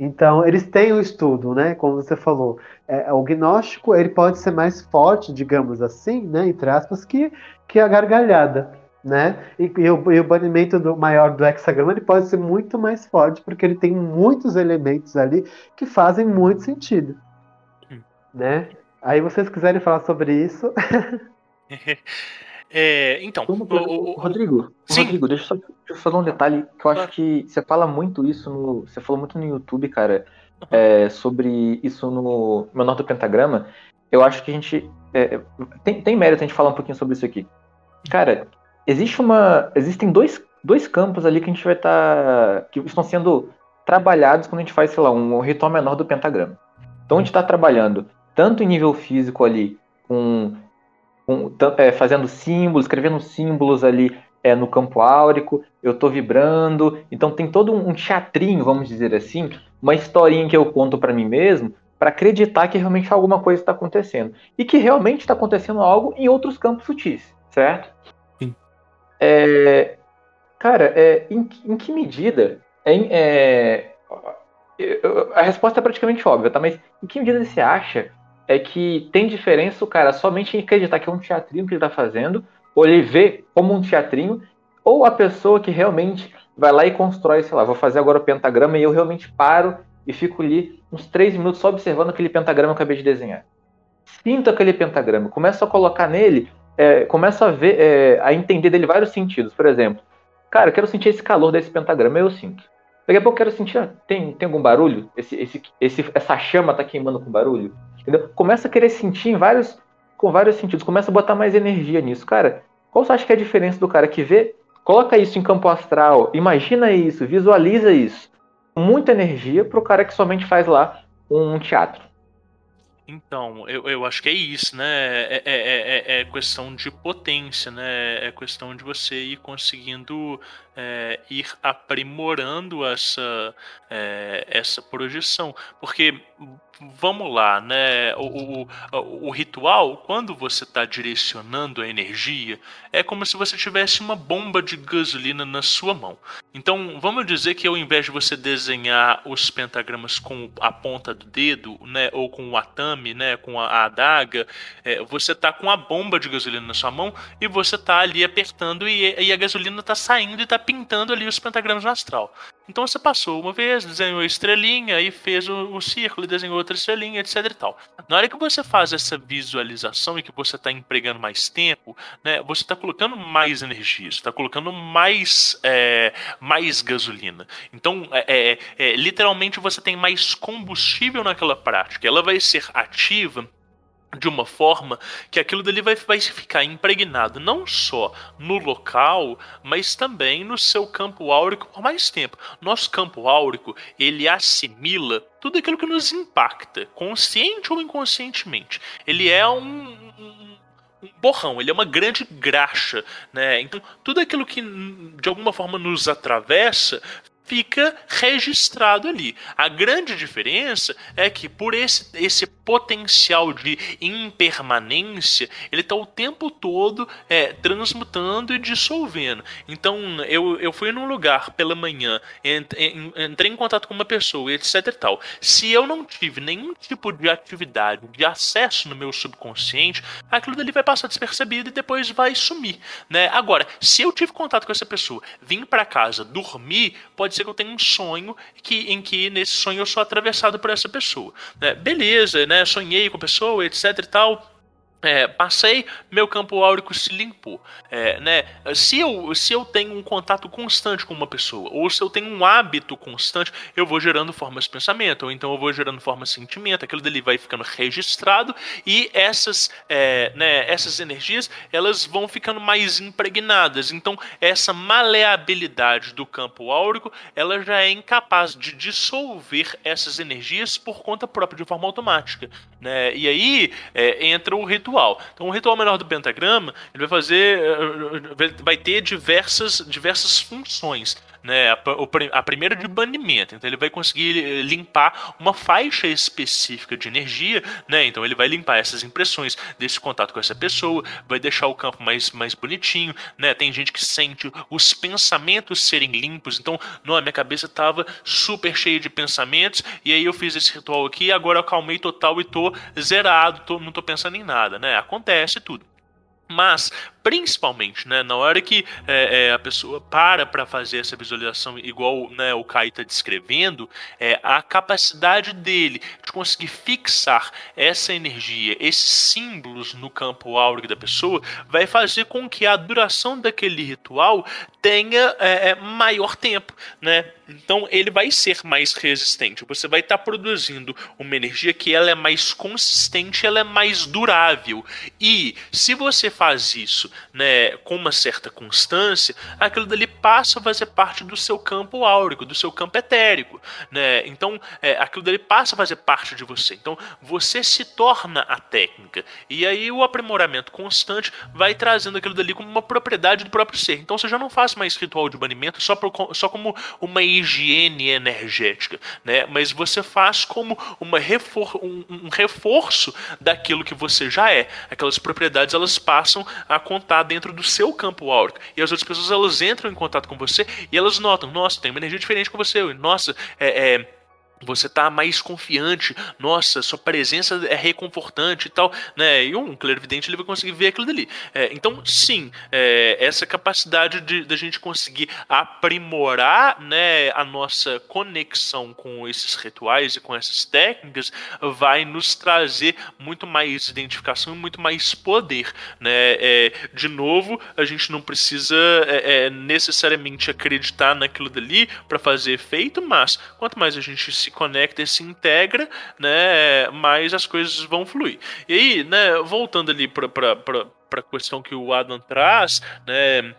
Então, eles têm o estudo, né? Como você falou. É, o gnóstico ele pode ser mais forte, digamos assim, né? entre aspas, que, que a gargalhada. Né? E, e, o, e o banimento do maior do hexagrama ele pode ser muito mais forte, porque ele tem muitos elementos ali que fazem muito sentido né? Aí vocês quiserem falar sobre isso. é, então, o, o, o, Rodrigo, sim. Rodrigo, deixa eu, só, deixa eu falar um detalhe que eu acho que você fala muito isso no, você falou muito no YouTube, cara, é, sobre isso no menor do pentagrama. Eu acho que a gente é, tem, tem mérito a gente falar um pouquinho sobre isso aqui. Cara, existe uma, existem dois, dois campos ali que a gente vai estar, tá, que estão sendo trabalhados quando a gente faz, sei lá, um ritual menor do pentagrama. Então a gente está trabalhando tanto em nível físico ali, com, com é, fazendo símbolos, escrevendo símbolos ali é, no campo áurico, eu estou vibrando. Então tem todo um teatrinho, vamos dizer assim, uma historinha que eu conto para mim mesmo, para acreditar que realmente alguma coisa está acontecendo. E que realmente está acontecendo algo em outros campos sutis, certo? Sim. É, cara, é, em, em que medida. É, é, a resposta é praticamente óbvia, tá? Mas em que medida você acha é que tem diferença o cara somente acreditar que é um teatrinho que ele está fazendo, ou ele vê como um teatrinho, ou a pessoa que realmente vai lá e constrói, sei lá, vou fazer agora o pentagrama e eu realmente paro e fico ali uns três minutos só observando aquele pentagrama que eu acabei de desenhar. Sinto aquele pentagrama, começo a colocar nele, é, começo a ver, é, a entender dele vários sentidos. Por exemplo, cara, eu quero sentir esse calor desse pentagrama, eu sinto. Daqui a pouco eu quero sentir, ah, tem, tem algum barulho? Esse, esse, esse, essa chama tá queimando com barulho? Entendeu? Começa a querer sentir em vários, com vários sentidos, começa a botar mais energia nisso. Cara, qual você acha que é a diferença do cara que vê, coloca isso em campo astral, imagina isso, visualiza isso, muita energia, para o cara que somente faz lá um teatro? Então, eu, eu acho que é isso, né? É, é, é, é, questão de potência, né? É questão de você ir conseguindo é, ir aprimorando essa, é, essa projeção. Porque vamos lá, né? O, o, o ritual, quando você está direcionando a energia, é como se você tivesse uma bomba de gasolina na sua mão. Então, vamos dizer que ao invés de você desenhar os pentagramas com a ponta do dedo, né, ou com o atame, né, com a, a adaga, é, você está com a bomba de gasolina na sua mão e você está ali apertando e, e a gasolina está saindo e está pintando ali os pentagramas no astral. Então você passou uma vez, desenhou estrelinha, e fez o, o círculo, desenhou outra estrelinha, etc e tal. Na hora que você faz essa visualização e que você está empregando mais tempo, né, você está colocando mais energia, está colocando mais, é, mais gasolina. Então, é, é, é, literalmente você tem mais combustível naquela prática. Ela vai ser ativa de uma forma que aquilo dali vai, vai ficar impregnado não só no local, mas também no seu campo áurico por mais tempo. Nosso campo áurico, ele assimila tudo aquilo que nos impacta, consciente ou inconscientemente. Ele é um, um, borrão, ele é uma grande graxa, né? Então, tudo aquilo que de alguma forma nos atravessa fica registrado ali. A grande diferença é que por esse, esse potencial de impermanência, ele está o tempo todo é, transmutando e dissolvendo. Então, eu, eu fui num lugar pela manhã, entrei em contato com uma pessoa, etc e tal. Se eu não tive nenhum tipo de atividade, de acesso no meu subconsciente, aquilo dali vai passar despercebido e depois vai sumir, né? Agora, se eu tive contato com essa pessoa, vim para casa, dormir, pode ser que eu tenha um sonho que, em que nesse sonho eu sou atravessado por essa pessoa. Né? Beleza, né? Sonhei com a pessoa, etc e tal é, passei, meu campo áurico se limpou. É, né? se, eu, se eu tenho um contato constante com uma pessoa, ou se eu tenho um hábito constante, eu vou gerando formas de pensamento, ou então eu vou gerando formas de sentimento, aquilo dali vai ficando registrado e essas, é, né, essas energias elas vão ficando mais impregnadas. Então, essa maleabilidade do campo áurico ela já é incapaz de dissolver essas energias por conta própria, de forma automática. Né? E aí é, entra o ritual ritual. Então, o ritual menor do pentagrama ele vai fazer, eh, vai ter diversas, diversas funções né, a, a, primeira de banimento. Então ele vai conseguir eh, limpar uma faixa específica de energia, né? Então ele vai limpar essas impressões desse contato com essa pessoa, vai deixar o campo mais, mais bonitinho, né? Tem gente que sente os pensamentos serem limpos. Então, não, a minha cabeça estava super cheia de pensamentos e aí eu fiz esse ritual aqui, agora eu acalmei total e tô zerado, tô, não tô pensando em nada, né? Acontece tudo. Mas, principalmente, né, na hora que é, é, a pessoa para para fazer essa visualização, igual né, o Kai está descrevendo, é, a capacidade dele de conseguir fixar essa energia, esses símbolos no campo áurico da pessoa, vai fazer com que a duração daquele ritual tenha é, é, maior tempo. Né? Então ele vai ser mais resistente. Você vai estar tá produzindo uma energia que ela é mais consistente, ela é mais durável. E se você faz isso, né, com uma certa constância, aquilo dali passa a fazer parte do seu campo áurico, do seu campo etérico, né? Então é, aquilo dali passa a fazer parte de você. Então você se torna a técnica. E aí o aprimoramento constante vai trazendo aquilo dali como uma propriedade do próprio ser. Então você já não faz mais ritual de banimento só, por, só como uma higiene energética, né? Mas você faz como uma refor um, um reforço daquilo que você já é. Aquelas propriedades elas passam a contar dentro do seu campo áurico. E as outras pessoas elas entram em contato com você e elas notam, nossa, tem uma energia diferente com você. Nossa, é, é você tá mais confiante, nossa, sua presença é reconfortante e tal, né? E um clarividente ele vai conseguir ver aquilo dali. É, então, sim, é, essa capacidade de da gente conseguir aprimorar, né, a nossa conexão com esses rituais e com essas técnicas vai nos trazer muito mais identificação e muito mais poder, né? É, de novo, a gente não precisa é, é, necessariamente acreditar naquilo dali para fazer efeito, mas quanto mais a gente se se conecta e se integra, né, mais as coisas vão fluir. E aí, né, voltando ali para a questão que o Adam traz, né,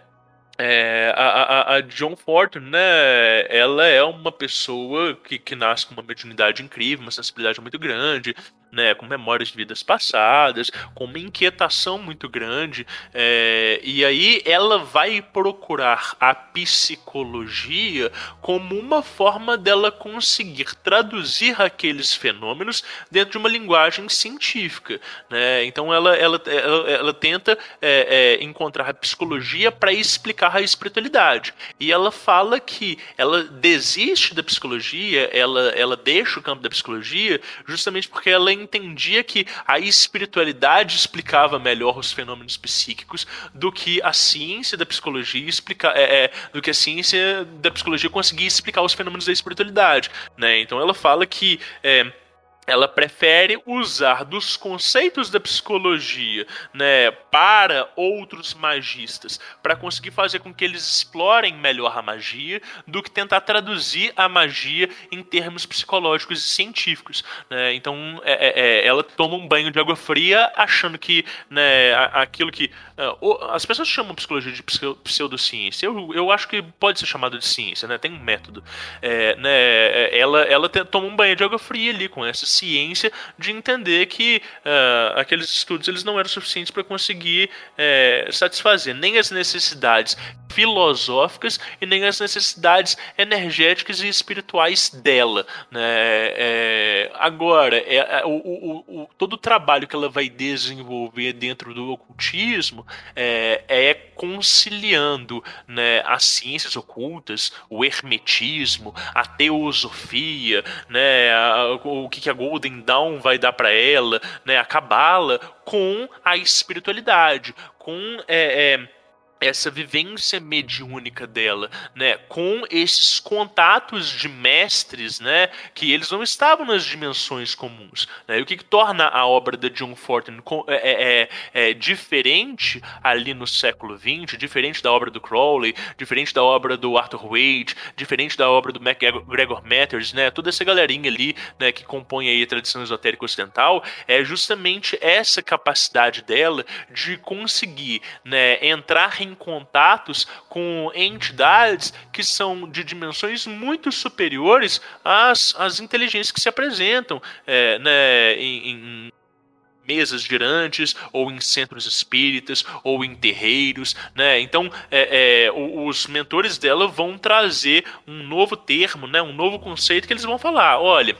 é, a, a, a, John Fortune, né, ela é uma pessoa que, que nasce com uma mediunidade incrível, uma sensibilidade muito grande, né, com memórias de vidas passadas, com uma inquietação muito grande, é, e aí ela vai procurar a psicologia como uma forma dela conseguir traduzir aqueles fenômenos dentro de uma linguagem científica, né? Então ela, ela, ela, ela tenta é, é, encontrar a psicologia para explicar a espiritualidade, e ela fala que ela desiste da psicologia, ela, ela deixa o campo da psicologia justamente porque ela entendia que a espiritualidade explicava melhor os fenômenos psíquicos do que a ciência da psicologia explica, é, é, do que a ciência da psicologia conseguia explicar os fenômenos da espiritualidade, né? Então ela fala que é, ela prefere usar dos conceitos da psicologia né, para outros magistas, para conseguir fazer com que eles explorem melhor a magia, do que tentar traduzir a magia em termos psicológicos e científicos. Né? Então, é, é, é ela toma um banho de água fria, achando que né, aquilo que. Uh, as pessoas chamam psicologia de pseudociência. Eu, eu acho que pode ser chamado de ciência, né? tem um método. É, né, é, ela ela toma um banho de água fria ali com essas ciência de entender que uh, aqueles estudos eles não eram suficientes para conseguir uh, satisfazer nem as necessidades filosóficas e nem as necessidades energéticas e espirituais dela. Né? É, agora, é, é o, o, o, todo o trabalho que ela vai desenvolver dentro do ocultismo é, é conciliando né, as ciências ocultas, o hermetismo, a teosofia, né, a, o que, que a Golden Dawn vai dar para ela, né, a Cabala, com a espiritualidade, com é, é, essa vivência mediúnica dela, né, com esses contatos de mestres, né, que eles não estavam nas dimensões comuns, né, e o que, que torna a obra da John Fortin é, é, é, é, diferente ali no século XX, diferente da obra do Crowley, diferente da obra do Arthur Wade, diferente da obra do MacGregor Matters, né, toda essa galerinha ali, né, que compõe aí a tradição esotérica ocidental, é justamente essa capacidade dela de conseguir, né, entrar em em contatos com entidades que são de dimensões muito superiores às, às inteligências que se apresentam é, né, em, em mesas girantes, ou em centros espíritas, ou em terreiros, né? Então, é, é, os mentores dela vão trazer um novo termo, né? Um novo conceito que eles vão falar. Olha,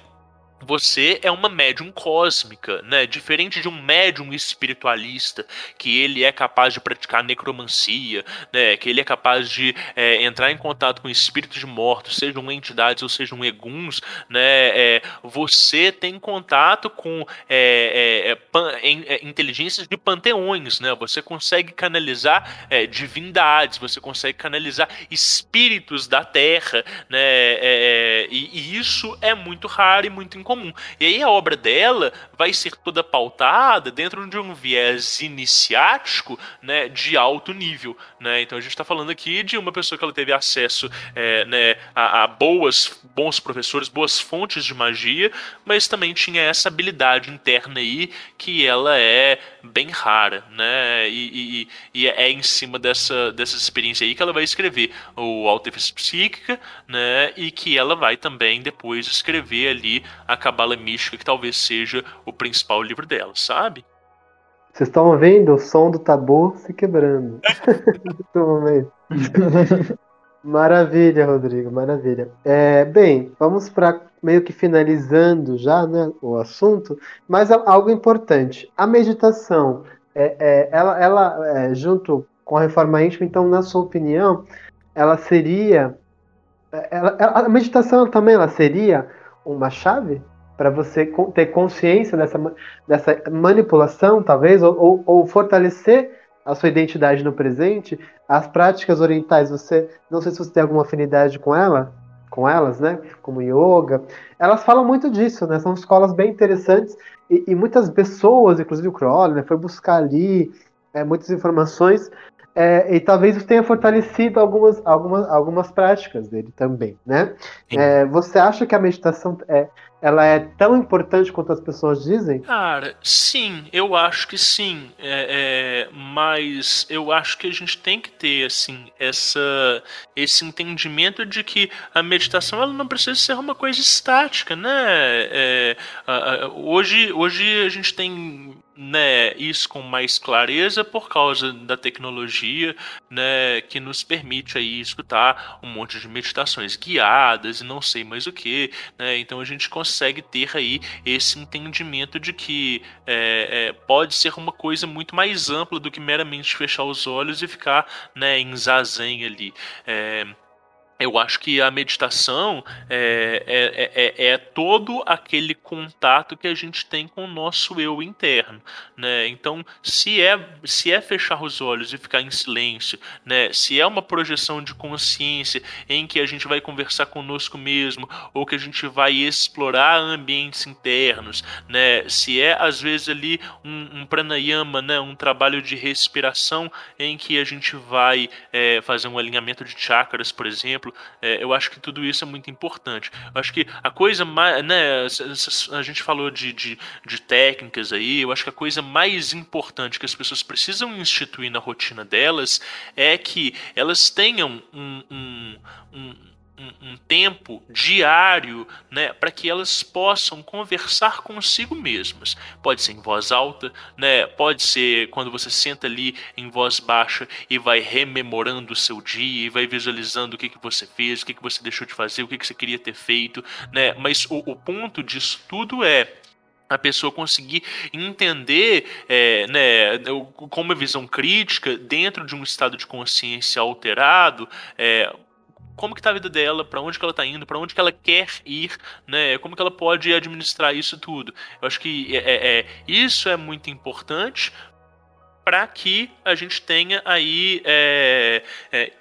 você é uma médium cósmica, né? Diferente de um médium espiritualista, que ele é capaz de praticar necromancia, né? Que ele é capaz de é, entrar em contato com espíritos de mortos, sejam entidades ou sejam eguns, né? É, você tem contato com é, é, é pan, é, inteligências de panteões, né? Você consegue canalizar divindades, você consegue canalizar espíritos da Terra, né? E, e, isso é muito raro e muito incomum comum. E aí a obra dela vai ser toda pautada dentro de um viés iniciático, né, de alto nível, né? Então a gente está falando aqui de uma pessoa que ela teve acesso, é, né, a, a boas, bons professores, boas fontes de magia, mas também tinha essa habilidade interna aí que ela é bem rara, né? E, e, e é em cima dessa, dessa experiência aí que ela vai escrever o Autodefesa Psíquica, né? E que ela vai também depois escrever ali a Cabala Mística, que talvez seja o principal livro dela, sabe? Vocês estão ouvindo o som do tabu se quebrando. maravilha, Rodrigo, maravilha. É, bem, vamos para meio que finalizando já né, o assunto, mas algo importante. A meditação, é, é ela, ela é, junto com a reforma íntima, então, na sua opinião, ela seria. Ela, a meditação também ela seria uma chave para você ter consciência dessa, dessa manipulação, talvez, ou, ou, ou, fortalecer a sua identidade no presente. As práticas orientais, você não sei se você tem alguma afinidade com ela, com elas, né? Como yoga, elas falam muito disso, né? São escolas bem interessantes e, e muitas pessoas, inclusive o Crowley, né, foi buscar ali é, muitas informações é, e talvez isso tenha fortalecido algumas, algumas, algumas práticas dele também, né? É, você acha que a meditação é, ela é tão importante quanto as pessoas dizem? Cara, sim, eu acho que sim. É, é, mas eu acho que a gente tem que ter assim essa, esse entendimento de que a meditação ela não precisa ser uma coisa estática, né? É, a, a, hoje, hoje a gente tem né, isso com mais clareza por causa da tecnologia, né, que nos permite aí escutar um monte de meditações guiadas e não sei mais o que, né, então a gente consegue ter aí esse entendimento de que é, é, pode ser uma coisa muito mais ampla do que meramente fechar os olhos e ficar, né, em zazen ali. É, eu acho que a meditação é, é, é, é, todo aquele contato que a gente tem com o nosso eu interno, né? Então, se é se é fechar os olhos e ficar em silêncio, né? Se é uma projeção de consciência em que a gente vai conversar conosco mesmo ou que a gente vai explorar ambientes internos, né? Se é às vezes ali um, um pranayama, né? Um trabalho de respiração em que a gente vai é, fazer um alinhamento de chakras, por exemplo exemplo, é, eu acho que tudo isso é muito importante. Eu acho que a coisa mais. Né, a gente falou de, de, de técnicas aí, eu acho que a coisa mais importante que as pessoas precisam instituir na rotina delas é que elas tenham um, um, um um, tempo diário né, para que elas possam conversar consigo mesmas. Pode ser em voz alta, né, pode ser quando você senta ali em voz baixa e vai rememorando o seu dia e vai visualizando o que, que você fez, o que, que você deixou de fazer, o que, que você queria ter feito. Né, mas o, o ponto disso tudo é a pessoa conseguir entender é, né, com uma visão crítica dentro de um estado de consciência alterado é, como que tá a vida dela, para onde que ela tá indo, para onde que ela quer ir, né? Como que ela pode administrar isso tudo. Eu acho que é, é, é isso é muito importante para que a gente tenha aí é, é,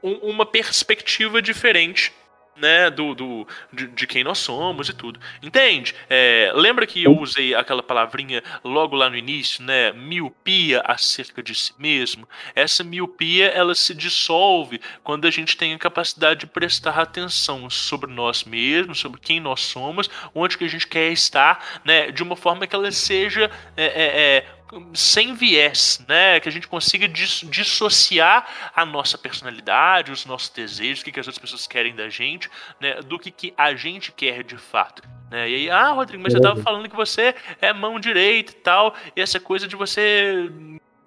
uma perspectiva diferente né, do, do de, de, quem nós somos e tudo. Entende? É, lembra que eu usei aquela palavrinha logo lá no início, né, miopia acerca de si mesmo? Essa miopia, ela se dissolve quando a gente tem a capacidade de prestar atenção sobre nós mesmos, sobre quem nós somos, onde que a gente quer estar, né, de uma forma que ela seja é, é, é sem viés, né? Que a gente consiga dissociar a nossa personalidade, os nossos desejos, o que, que as outras pessoas querem da gente, né? Do que, que a gente quer de fato. Né? E aí, ah, Rodrigo, mas você estava falando que você é mão direita e tal, e essa coisa de você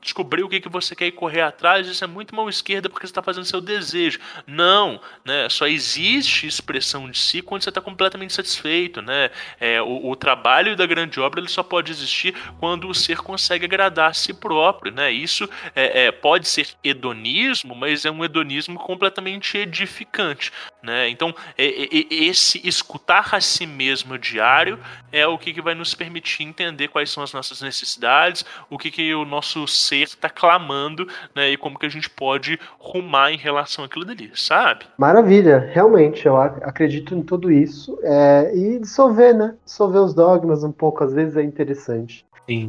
descobrir o que, que você quer e correr atrás, isso é muito mão esquerda porque você está fazendo seu desejo. Não, né? Só existe expressão de si quando você está completamente satisfeito, né? É, o, o, trabalho da grande obra ele só pode existir quando o ser consegue agradar a si próprio, né? Isso é, é, pode ser hedonismo, mas é um hedonismo completamente edificante, Né? Então, esse escutar a si mesmo diário é o que, que vai nos permitir entender quais são as nossas necessidades, o que, que o nosso ser está clamando né? e como que a gente pode rumar em relação àquilo dali, sabe? Maravilha, realmente, eu acredito em tudo isso. É, e dissolver, né? Dissolver os dogmas um pouco, às vezes é interessante.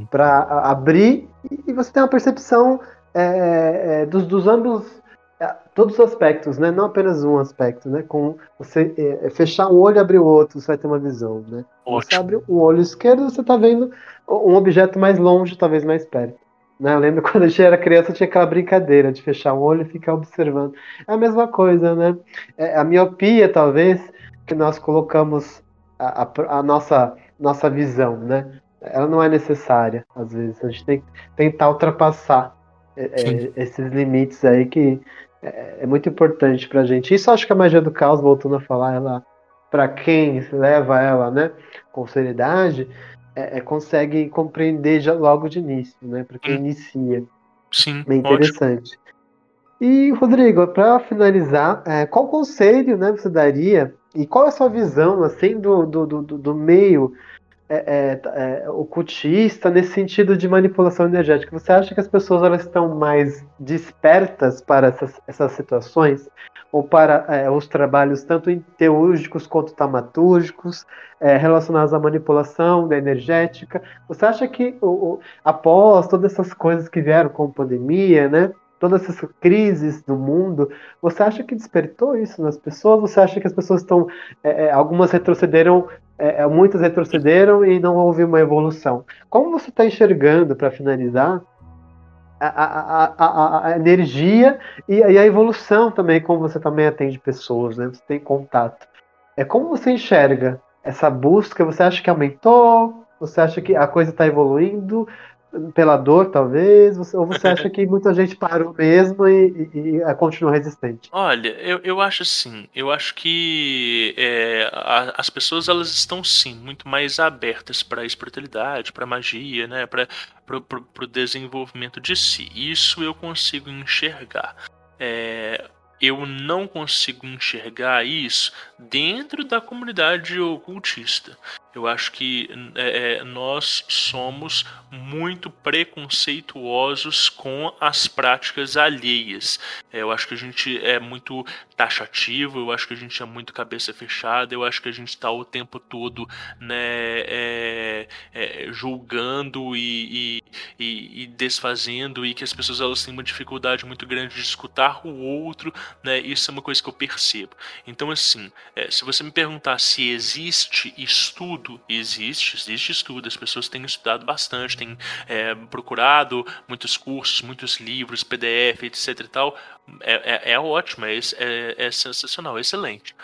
Para abrir e você ter uma percepção é, é, dos, dos ambos todos os aspectos, né? Não apenas um aspecto, né? Com você é, é, fechar um olho e abrir o outro, você vai ter uma visão, né? Ótimo. Você abre um olho esquerdo, você está vendo um objeto mais longe, talvez mais perto. Né? Eu lembro quando a gente era criança, tinha aquela brincadeira de fechar o olho e ficar observando. É a mesma coisa, né? É a miopia, talvez, que nós colocamos a, a, a nossa, nossa visão, né? Ela não é necessária, às vezes. A gente tem que tentar ultrapassar é, é esses limites aí que é, é muito importante pra gente. Isso acho que a magia do caos, voltando a falar, ela, para quem leva ela, né, com seriedade, é, é, consegue compreender já logo de início, né, para quem hum. inicia. Sim. Bem interessante. Ótimo. E, Rodrigo, para finalizar, é, qual conselho né, você daria e qual é a sua visão assim do, do, do, do meio é, é, é, ocultista nesse sentido de manipulação energética. Você acha que as pessoas elas estão mais despertas para essas, essas situações? Ou para é, os trabalhos tanto teúrgicos quanto tamatúrgicos é, relacionados à manipulação da energética? Você acha que o, o, após todas essas coisas que vieram com pandemia, né? todas essas crises do mundo, você acha que despertou isso nas pessoas? Você acha que as pessoas estão. É, é algumas retrocederam, é, é, muitas retrocederam e não houve uma evolução. Como você está enxergando, para finalizar, a, a, a, a, energia e, e a evolução também, como você também atende pessoas, né? Você tem contato. É como você enxerga essa busca? Você acha que aumentou? Você acha que a coisa está evoluindo? Pela dor, talvez? Ou você acha que muita gente parou mesmo e, e, e é, continua resistente? Olha, eu, eu acho assim. Eu acho que é, a, as pessoas elas estão sim muito mais abertas para a espiritualidade, para magia, né, para o desenvolvimento de si. Isso eu consigo enxergar. É, eu não consigo enxergar isso dentro da comunidade ocultista. Eu acho que é, é, nós somos muito preconceituosos com as práticas alheias. É, eu acho que a gente é muito taxativo, eu acho que a gente é muito cabeça fechada, eu acho que a gente está o tempo todo né, é, é, julgando e, e, e, desfazendo, e que as pessoas elas têm uma dificuldade muito grande de escutar o outro. Né, isso é uma coisa que eu percebo. Então, assim, é, se você me perguntar se existe estudo estudo existe, existe estudo, as pessoas têm estudado bastante, têm é, procurado muitos cursos, muitos livros, PDF, etc e tal. É, é, é ótimo, é, é, é sensacional, excelente.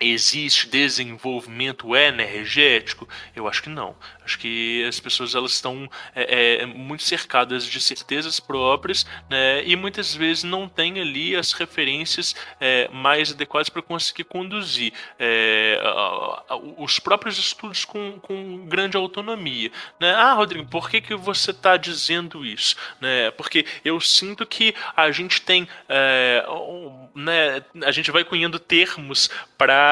Existe desenvolvimento energético? Eu acho que não. Acho que as pessoas elas estão é, é, muito cercadas de certezas próprias, né? E muitas vezes não tem ali as referências é, mais adequadas para conseguir conduzir é, os próprios estudos com, com grande autonomia, né? Ah, Rodrigo, por que que você está dizendo isso? Né? Porque eu sinto que a gente tem, é, né? A gente vai cunhando termos para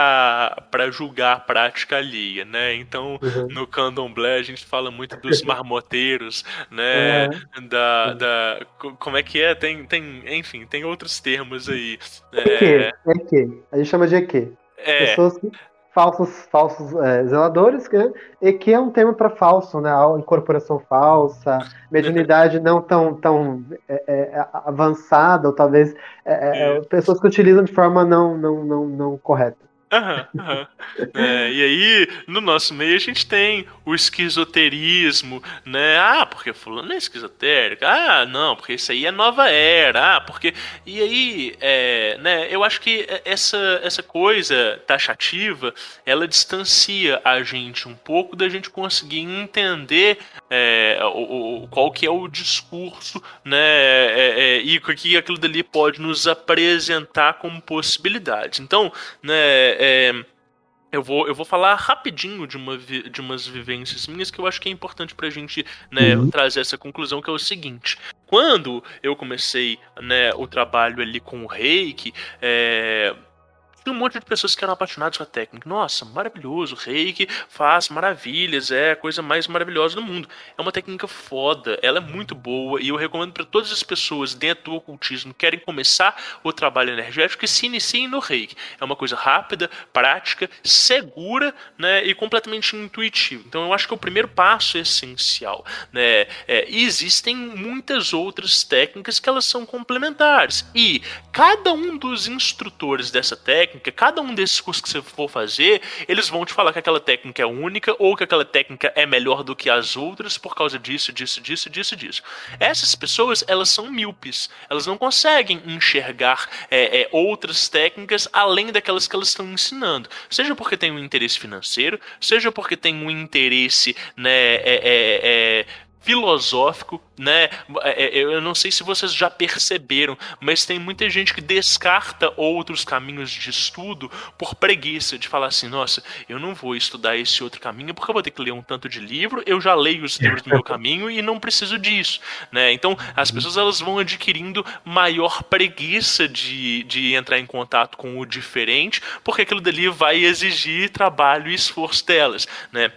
para julgar a prática alheia, né? Então, uhum. no candomblé a gente fala muito dos marmoteiros, né? Uhum. Da, da, como é que é? Tem, tem, enfim, tem outros termos aí. EQ, é... EQ. A gente chama de EQ. É. Pessoas que falsos, falsos é, zeladores, né? e que é um termo para falso, né? A incorporação falsa, mediunidade não tão, tão é, é, avançada, ou talvez é, é, pessoas que utilizam de forma não, não, não, não correta. Aham, aham. É, e aí, no nosso meio, a gente tem o esquizoterismo, né? Ah, porque fulano é esquizotérico. Ah, não, porque isso aí é nova era. Ah, porque. E aí, é, né? Eu acho que essa, essa coisa taxativa ela distancia a gente um pouco da gente conseguir entender é, o, o, qual que é o discurso, né? É, é, e o que aquilo dali pode nos apresentar como possibilidades. Então, né? é, eu vou, eu vou falar rapidinho de, uma, de umas vivências minhas que eu acho que é importante pra gente né, uhum. trazer essa conclusão, que é o seguinte. Quando eu comecei né, o trabalho ali com o reiki, é, tem um monte de pessoas que eram apaixonadas com a técnica. Nossa, maravilhoso, reiki faz maravilhas, é a coisa mais maravilhosa do mundo. É uma técnica foda, ela é muito boa e eu recomendo para todas as pessoas dentro do ocultismo que querem começar o trabalho energético que se iniciem no reiki. É uma coisa rápida, prática, segura né, e completamente intuitiva. Então eu acho que o primeiro passo é essencial. Né? É, existem muitas outras técnicas que elas são complementares. E cada um dos instrutores dessa técnica, cada um desses cursos que você for fazer, eles vão te falar que aquela técnica é única ou que aquela técnica é melhor do que as outras por causa disso, disso, disso, disso, disso. Essas pessoas, elas são míopes. Elas não conseguem enxergar é, é, outras técnicas além daquelas que elas estão ensinando. Seja porque tem um interesse financeiro, seja porque tem um interesse né, é, é, é filosófico, né? É, é, eu não sei se vocês já perceberam, mas tem muita gente que descarta outros caminhos de estudo por preguiça de falar assim: nossa, eu não vou estudar esse outro caminho porque eu vou ter que ler um tanto de livro, eu já leio os livros do meu caminho e não preciso disso, né? Então as pessoas elas vão adquirindo maior preguiça de, de entrar em contato com o diferente, porque aquilo dali vai exigir trabalho e esforço delas, né?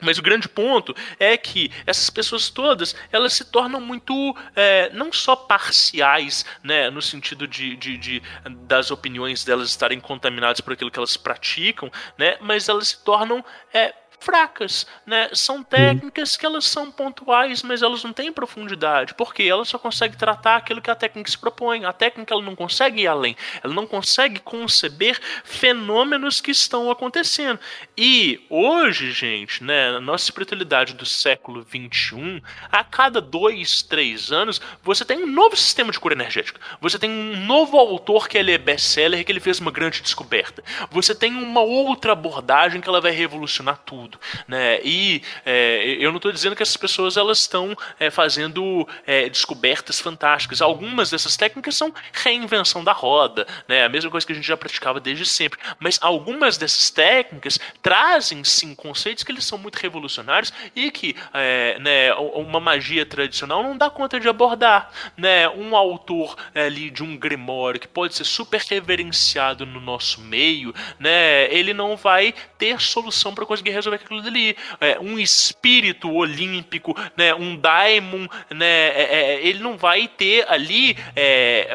Mas o grande ponto é que essas pessoas todas elas se tornam muito é, não só parciais, né, no sentido de, de, de, das opiniões delas estarem contaminadas por aquilo que elas praticam, né, mas elas se tornam é, fracas, né? São técnicas que elas são pontuais, mas elas não têm profundidade, porque ela só consegue tratar aquilo que a técnica se propõe. A técnica ela não consegue ir além, ela não consegue conceber fenômenos que estão acontecendo. E hoje, gente, né, na nossa espiritualidade do século 21, a cada dois, três anos, você tem um novo sistema de cura energética. Você tem um novo autor que ele é best-seller, que ele fez uma grande descoberta. Você tem uma outra abordagem que ela vai revolucionar tudo né? E é, eu não estou dizendo que essas pessoas elas estão é, fazendo é, descobertas fantásticas. Algumas dessas técnicas são reinvenção da roda, né? A mesma coisa que a gente já praticava desde sempre. Mas algumas dessas técnicas trazem sim conceitos que eles são muito revolucionários e que é, né, uma magia tradicional não dá conta de abordar, né? Um autor é, ali de um grimório que pode ser super reverenciado no nosso meio, né? Ele não vai ter solução para conseguir resolver aquilo dali. É, um espírito olímpico, né, um daimon, né, é, é ele não vai ter ali é,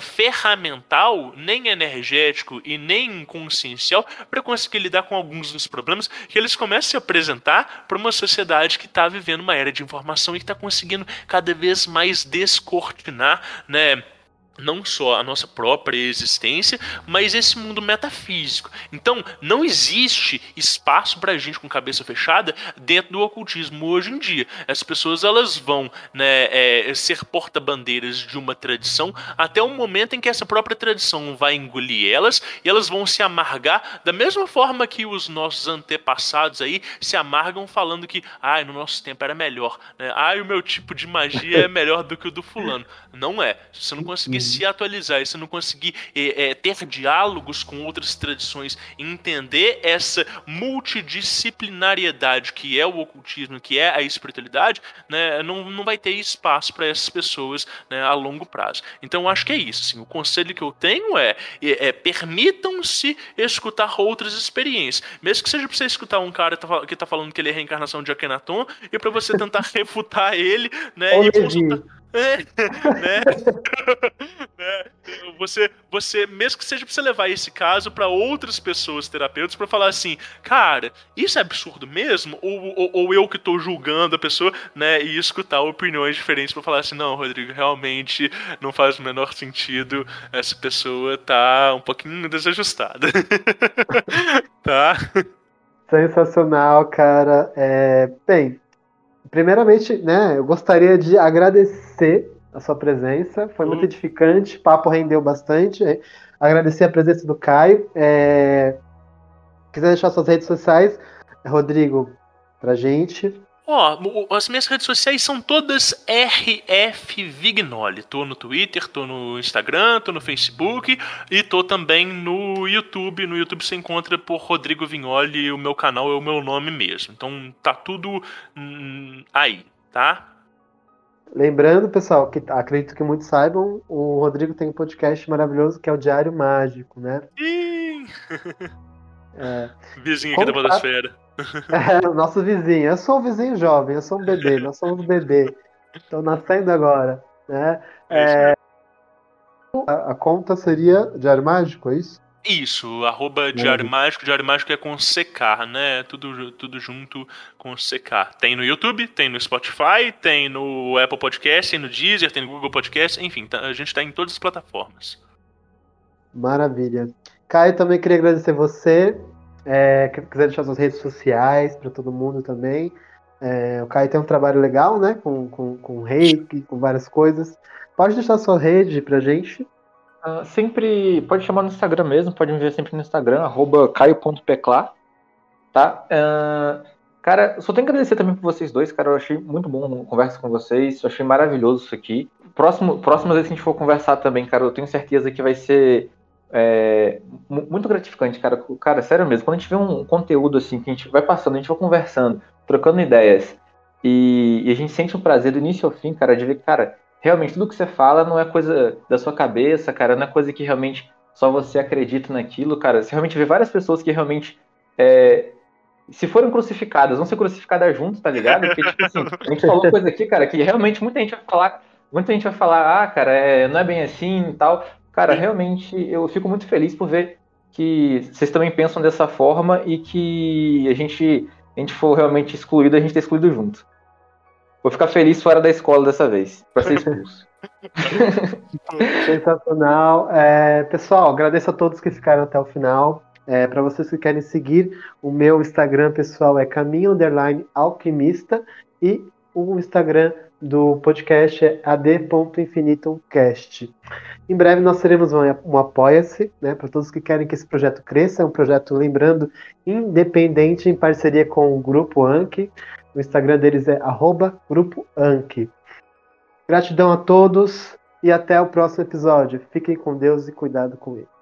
ferramental, nem energético e nem consciencial para conseguir lidar com alguns dos problemas que eles começam a se apresentar para uma sociedade que está vivendo uma era de informação e que está conseguindo cada vez mais descortinar, né? Não só a nossa própria existência, mas esse mundo metafísico. Então, não existe espaço para a gente com cabeça fechada dentro do ocultismo hoje em dia. As pessoas elas vão né, é, ser porta-bandeiras de uma tradição até o momento em que essa própria tradição vai engolir elas e elas vão se amargar da mesma forma que os nossos antepassados aí se amargam falando que, ai, no nosso tempo era melhor, né? ai, o meu tipo de magia é melhor do que o do fulano. Não é. Se você não conseguir se atualizar e se não conseguir é, é, ter diálogos com outras tradições, entender essa multidisciplinariedade que é o ocultismo, que é a espiritualidade, né, não, não vai ter espaço para essas pessoas né, a longo prazo. Então, acho que é isso. Assim, o conselho que eu tenho é, é, é permitam-se escutar outras experiências, mesmo que seja para você escutar um cara que está falando que ele é reencarnação de Akhenaton e para você tentar refutar ele, né, e consultar né? né? Você, você, mesmo que seja pra você levar esse caso para outras pessoas terapeutas para falar assim, cara, isso é absurdo mesmo? Ou, ou, ou, eu que tô julgando a pessoa, né? E escutar opiniões diferentes para falar assim, não, Rodrigo, realmente não faz o menor sentido, essa pessoa tá um pouquinho desajustada. tá? Sensacional, cara. É, bem, Primeiramente, né, eu gostaria de agradecer a sua presença, foi muito uhum. edificante, o papo rendeu bastante. Agradecer a presença do Caio. É... Quiser deixar suas redes sociais, Rodrigo, pra gente. Ó, oh, as minhas redes sociais são todas RF Vignoli. Tô no Twitter, tô no Instagram, tô no Facebook e tô também no YouTube. No YouTube você encontra por Rodrigo Vignoli, o meu canal é o meu nome mesmo. Então tá tudo hum, aí, tá? Lembrando, pessoal, que acredito que muitos saibam, o Rodrigo tem um podcast maravilhoso que é o Diário Mágico, né? Ih! É. Vizinho aqui Como da Podosfera. É, o nosso vizinho. Eu sou um vizinho jovem, eu sou um bebê, nós somos um bebê. Estou nascendo agora. Né? É, a, a, conta seria Diário Mágico, é isso? Isso, arroba Diário Mágico, Diário Mágico é com CK, né? Tudo, tudo junto com CK. Tem no YouTube, tem no Spotify, tem no Apple Podcast, tem no Deezer, tem no Google Podcast, enfim, tá, a gente está em todas as plataformas. Maravilha. Caio, também queria agradecer você. É, quiser deixar suas redes sociais para todo mundo também. É, o Caio tem um trabalho legal, né? Com, com, com reiki, com várias coisas. Pode deixar sua rede pra gente. Uh, sempre pode chamar no Instagram mesmo, pode me ver sempre no Instagram, arroba tá? Uh, cara, só tenho que agradecer também por vocês dois, cara, eu achei muito bom conversa com vocês, eu achei maravilhoso isso aqui. Próximo, próxima vez que a gente for conversar também, cara, eu tenho certeza que vai ser é, muito gratificante, cara. Cara, sério mesmo, quando a gente vê um conteúdo assim, que a gente vai passando, a gente vai conversando, trocando ideias, e, e a gente sente um prazer do início ao fim, cara, de ver, cara, realmente tudo que você fala não é coisa da sua cabeça, cara, não é coisa que realmente só você acredita naquilo, cara. Você realmente vê várias pessoas que realmente. É, se forem crucificadas, vão ser crucificadas juntos, tá ligado? Porque, tipo assim, a gente falou coisa aqui, cara, que realmente muita gente vai falar, muita gente vai falar, ah, cara, é, não é bem assim e tal. Cara, realmente eu fico muito feliz por ver que vocês também pensam dessa forma e que a gente, a gente for realmente excluído, a gente tá excluído junto. Vou ficar feliz fora da escola dessa vez, para ser expulso. Sensacional. É, pessoal, agradeço a todos que ficaram até o final. É, para vocês que querem seguir, o meu Instagram pessoal é caminho underline alquimista e o Instagram do podcast é ad.infinitumcast. Em breve nós teremos um, um Apoia-se, né, para todos que querem que esse projeto cresça. É um projeto, lembrando, independente, em parceria com o Grupo Anki. O Instagram deles é Grupo Anki. Gratidão a todos e até o próximo episódio. Fiquem com Deus e cuidado com ele.